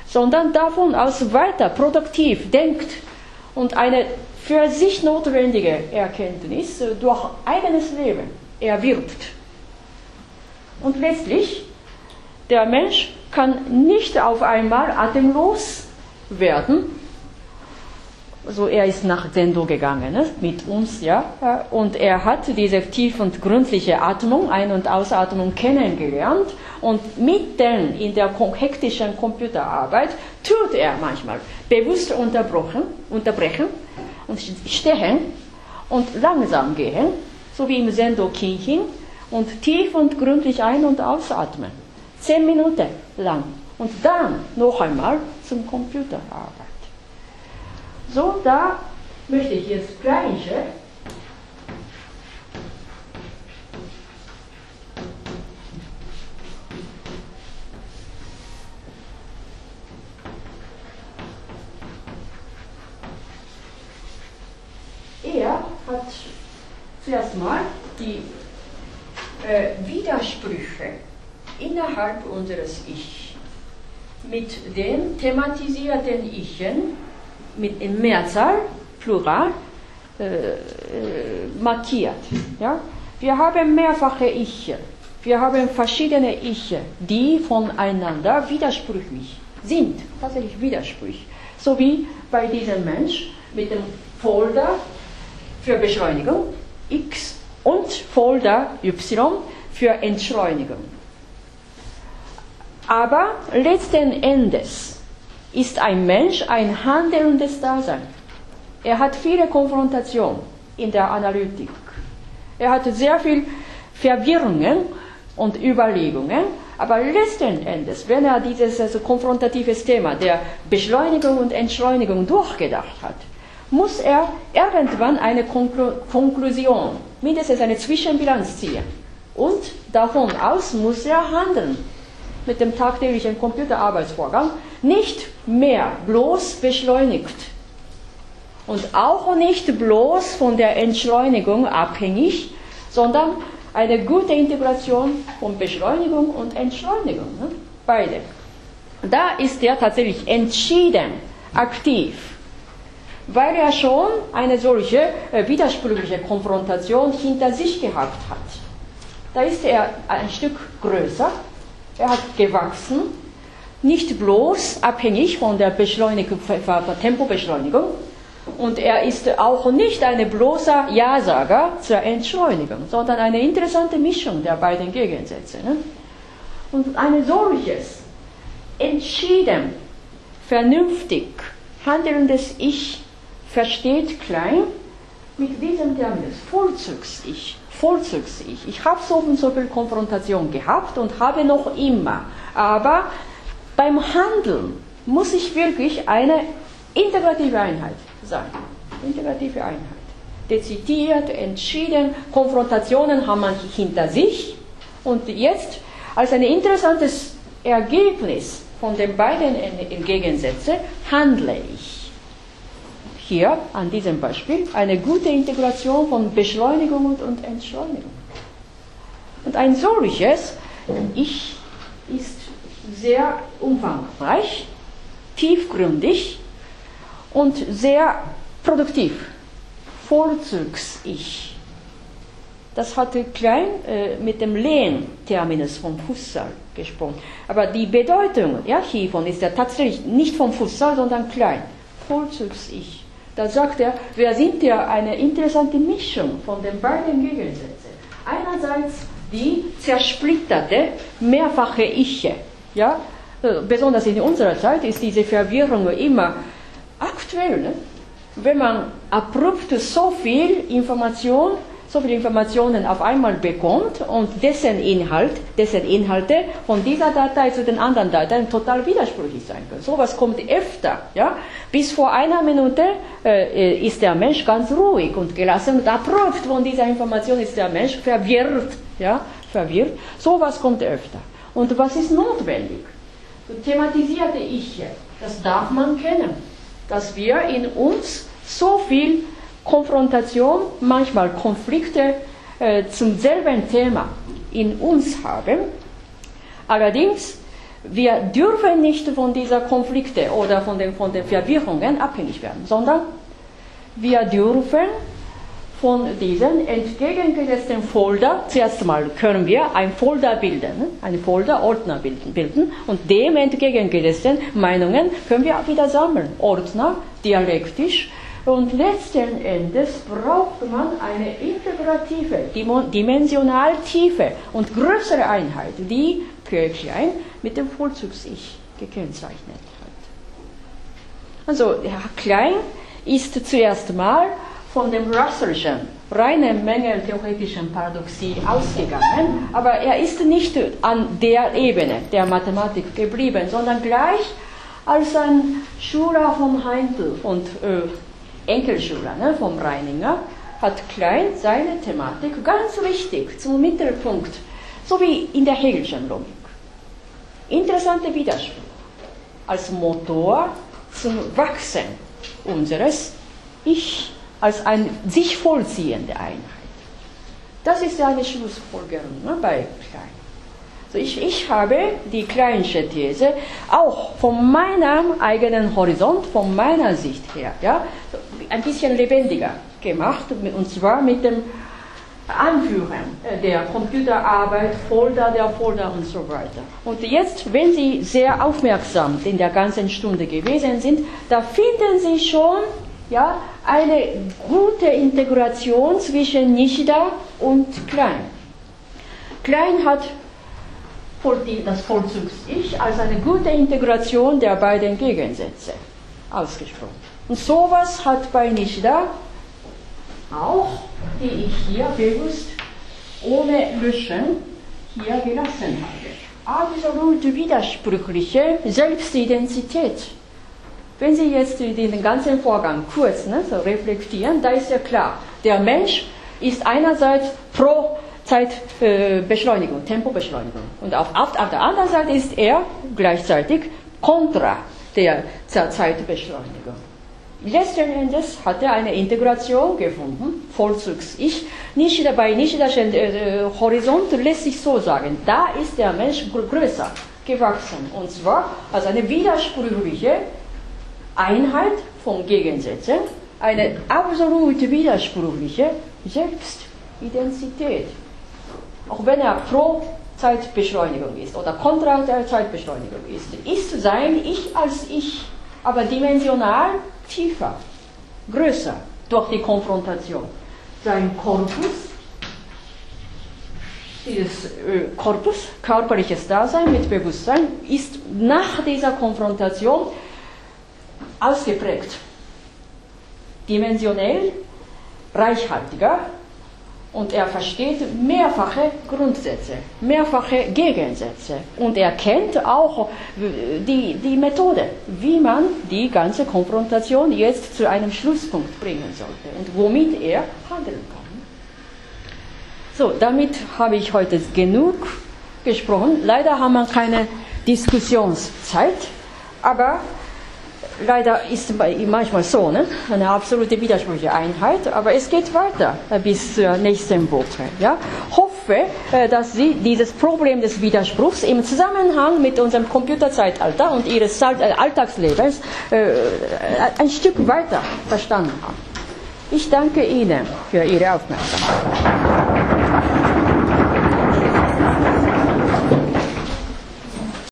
Speaker 1: sondern davon aus weiter produktiv denkt und eine für sich notwendige Erkenntnis durch eigenes Leben erwirbt. Und letztlich, der Mensch kann nicht auf einmal atemlos werden. Also er ist nach Zendo gegangen ne, mit uns, ja, und er hat diese tief und gründliche Atmung, Ein- und Ausatmung kennengelernt und mitten in der hektischen Computerarbeit tut er manchmal bewusst unterbrochen, unterbrechen und stehen und langsam gehen, so wie im Sendo Kinhin, und tief und gründlich ein- und ausatmen. Zehn Minuten lang. Und dann noch einmal zum Computerarbeit. So, da möchte ich jetzt gleiche. Er hat zuerst mal die äh, Widersprüche innerhalb unseres Ich mit den thematisierten Ichen mit in Mehrzahl, Plural, äh, äh, markiert. Ja? Wir haben mehrfache Ich. Wir haben verschiedene Ich, die voneinander widersprüchlich sind, tatsächlich widersprüchlich. So wie bei diesem Mensch mit dem Folder für Beschleunigung, X und Folder Y für Entschleunigung. Aber letzten Endes ist ein Mensch ein handelndes Dasein. Er hat viele Konfrontationen in der Analytik. Er hat sehr viel Verwirrungen und Überlegungen, aber letzten Endes, wenn er dieses also konfrontatives Thema der Beschleunigung und Entschleunigung durchgedacht hat, muss er irgendwann eine Konklu Konklusion, mindestens eine Zwischenbilanz ziehen Und davon aus muss er handeln mit dem tagtäglichen Computerarbeitsvorgang nicht mehr bloß beschleunigt und auch nicht bloß von der Entschleunigung abhängig, sondern eine gute Integration von Beschleunigung und Entschleunigung. Ne? Beide. Da ist er tatsächlich entschieden aktiv, weil er schon eine solche äh, widersprüchliche Konfrontation hinter sich gehabt hat. Da ist er ein Stück größer, er hat gewachsen, nicht bloß abhängig von der Beschleunigung, Tempobeschleunigung, und er ist auch nicht ein bloßer Ja-Sager zur Entschleunigung, sondern eine interessante Mischung der beiden Gegensätze. Ne? Und ein solches, entschieden, vernünftig handelndes Ich versteht Klein mit diesem Terminus, Vollzugs-Ich. Vollzugs-Ich. Ich habe so und so viel Konfrontation gehabt und habe noch immer. Aber beim Handeln muss ich wirklich eine integrative Einheit sein. Integrative Einheit. Dezidiert, entschieden, Konfrontationen haben man hinter sich und jetzt als ein interessantes Ergebnis von den beiden Gegensätzen handle ich. Hier an diesem Beispiel eine gute Integration von Beschleunigung und Entschleunigung. Und ein solches Ich ist sehr umfangreich, tiefgründig und sehr produktiv. Vorzugs-Ich. Das hatte Klein äh, mit dem Lehn-Terminus von Husserl gesprochen. Aber die Bedeutung ja, hiervon ist ja tatsächlich nicht von Husserl, sondern Klein. Vorzugs-Ich. Da sagt er, wir sind ja eine interessante Mischung von den beiden Gegensätzen. Einerseits die zersplitterte, mehrfache Iche. Ja? Äh, besonders in unserer Zeit ist diese Verwirrung immer aktuell. Ne? Wenn man abrupt so viel Information, so viele Informationen auf einmal bekommt und dessen Inhalt, dessen Inhalte von dieser Datei zu den anderen Dateien total widersprüchlich sein können. Sowas kommt öfter. Ja? Bis vor einer Minute äh, ist der Mensch ganz ruhig und gelassen und abrupt von dieser Information ist der Mensch verwirrt. Ja? verwirrt. Sowas kommt öfter. Und was ist notwendig? So thematisierte Ich, das darf man kennen dass wir in uns so viel Konfrontation, manchmal Konflikte äh, zum selben Thema in uns haben. Allerdings, wir dürfen nicht von dieser Konflikte oder von den, von den Verwirrungen abhängig werden, sondern wir dürfen von diesen entgegengesetzten Folder, zuerst mal können wir ein Folder bilden, ne? einen Folder-Ordner bilden, bilden und dem entgegengesetzten Meinungen können wir auch wieder sammeln. Ordner, dialektisch. Und letzten Endes braucht man eine integrative, dimensional tiefe und größere Einheit, die Kirchlein mit dem Vollzugs-Ich gekennzeichnet hat. Also, Klein ist zuerst mal von dem Russellschen reinen Mängeltheoretischen Paradoxie ausgegangen, aber er ist nicht an der Ebene der Mathematik geblieben, sondern gleich als ein Schüler von Heindl und äh, Enkelschüler ne, vom Reininger hat Klein seine Thematik ganz wichtig zum Mittelpunkt, so wie in der Hegelschen Logik. Interessante Widerspruch als Motor zum Wachsen unseres Ich als eine sich vollziehende Einheit. Das ist eine Schlussfolgerung ne, bei Klein. Also ich, ich habe die Kleinsche These auch von meinem eigenen Horizont, von meiner Sicht her, ja, ein bisschen lebendiger gemacht, und zwar mit dem Anführen der Computerarbeit, Folder der Folder und so weiter. Und jetzt, wenn Sie sehr aufmerksam in der ganzen Stunde gewesen sind, da finden Sie schon ja, eine gute Integration zwischen Nishida und Klein. Klein hat das Vollzugs-Ich als eine gute Integration der beiden Gegensätze ausgesprochen. Und sowas hat bei Nishida auch, die ich hier bewusst ohne Löschen hier gelassen habe. Absolut widersprüchliche Selbstidentität wenn Sie jetzt den ganzen Vorgang kurz ne, so reflektieren, da ist ja klar, der Mensch ist einerseits pro Zeitbeschleunigung, Tempobeschleunigung. Und auf, auf, auf der anderen Seite ist er gleichzeitig kontra der Zeitbeschleunigung. Letzten Endes hat er eine Integration gefunden, Vollzugs-Ich. Nishida, bei Nishidas äh, Horizont lässt sich so sagen, da ist der Mensch größer gewachsen. Und zwar als eine widersprüchliche Einheit von Gegensätzen, eine absolut widersprüchliche Selbstidentität. Auch wenn er pro Zeitbeschleunigung ist oder kontra der Zeitbeschleunigung ist, ist sein Ich als Ich, aber dimensional tiefer, größer durch die Konfrontation. Sein Korpus, dieses äh, Korpus, körperliches Dasein mit Bewusstsein, ist nach dieser Konfrontation ausgeprägt, dimensionell reichhaltiger und er versteht mehrfache Grundsätze, mehrfache Gegensätze. Und er kennt auch die, die Methode, wie man die ganze Konfrontation jetzt zu einem Schlusspunkt bringen sollte und womit er handeln kann. So, damit habe ich heute genug gesprochen. Leider haben wir keine Diskussionszeit, aber leider ist manchmal so, ne? eine absolute widersprüchliche Einheit, aber es geht weiter äh, bis zur nächsten Woche. Ja? Hoffe, äh, dass Sie dieses Problem des Widerspruchs im Zusammenhang mit unserem Computerzeitalter und Ihres äh, Alltagslebens ein Stück weiter verstanden haben. Ich danke Ihnen für Ihre Aufmerksamkeit.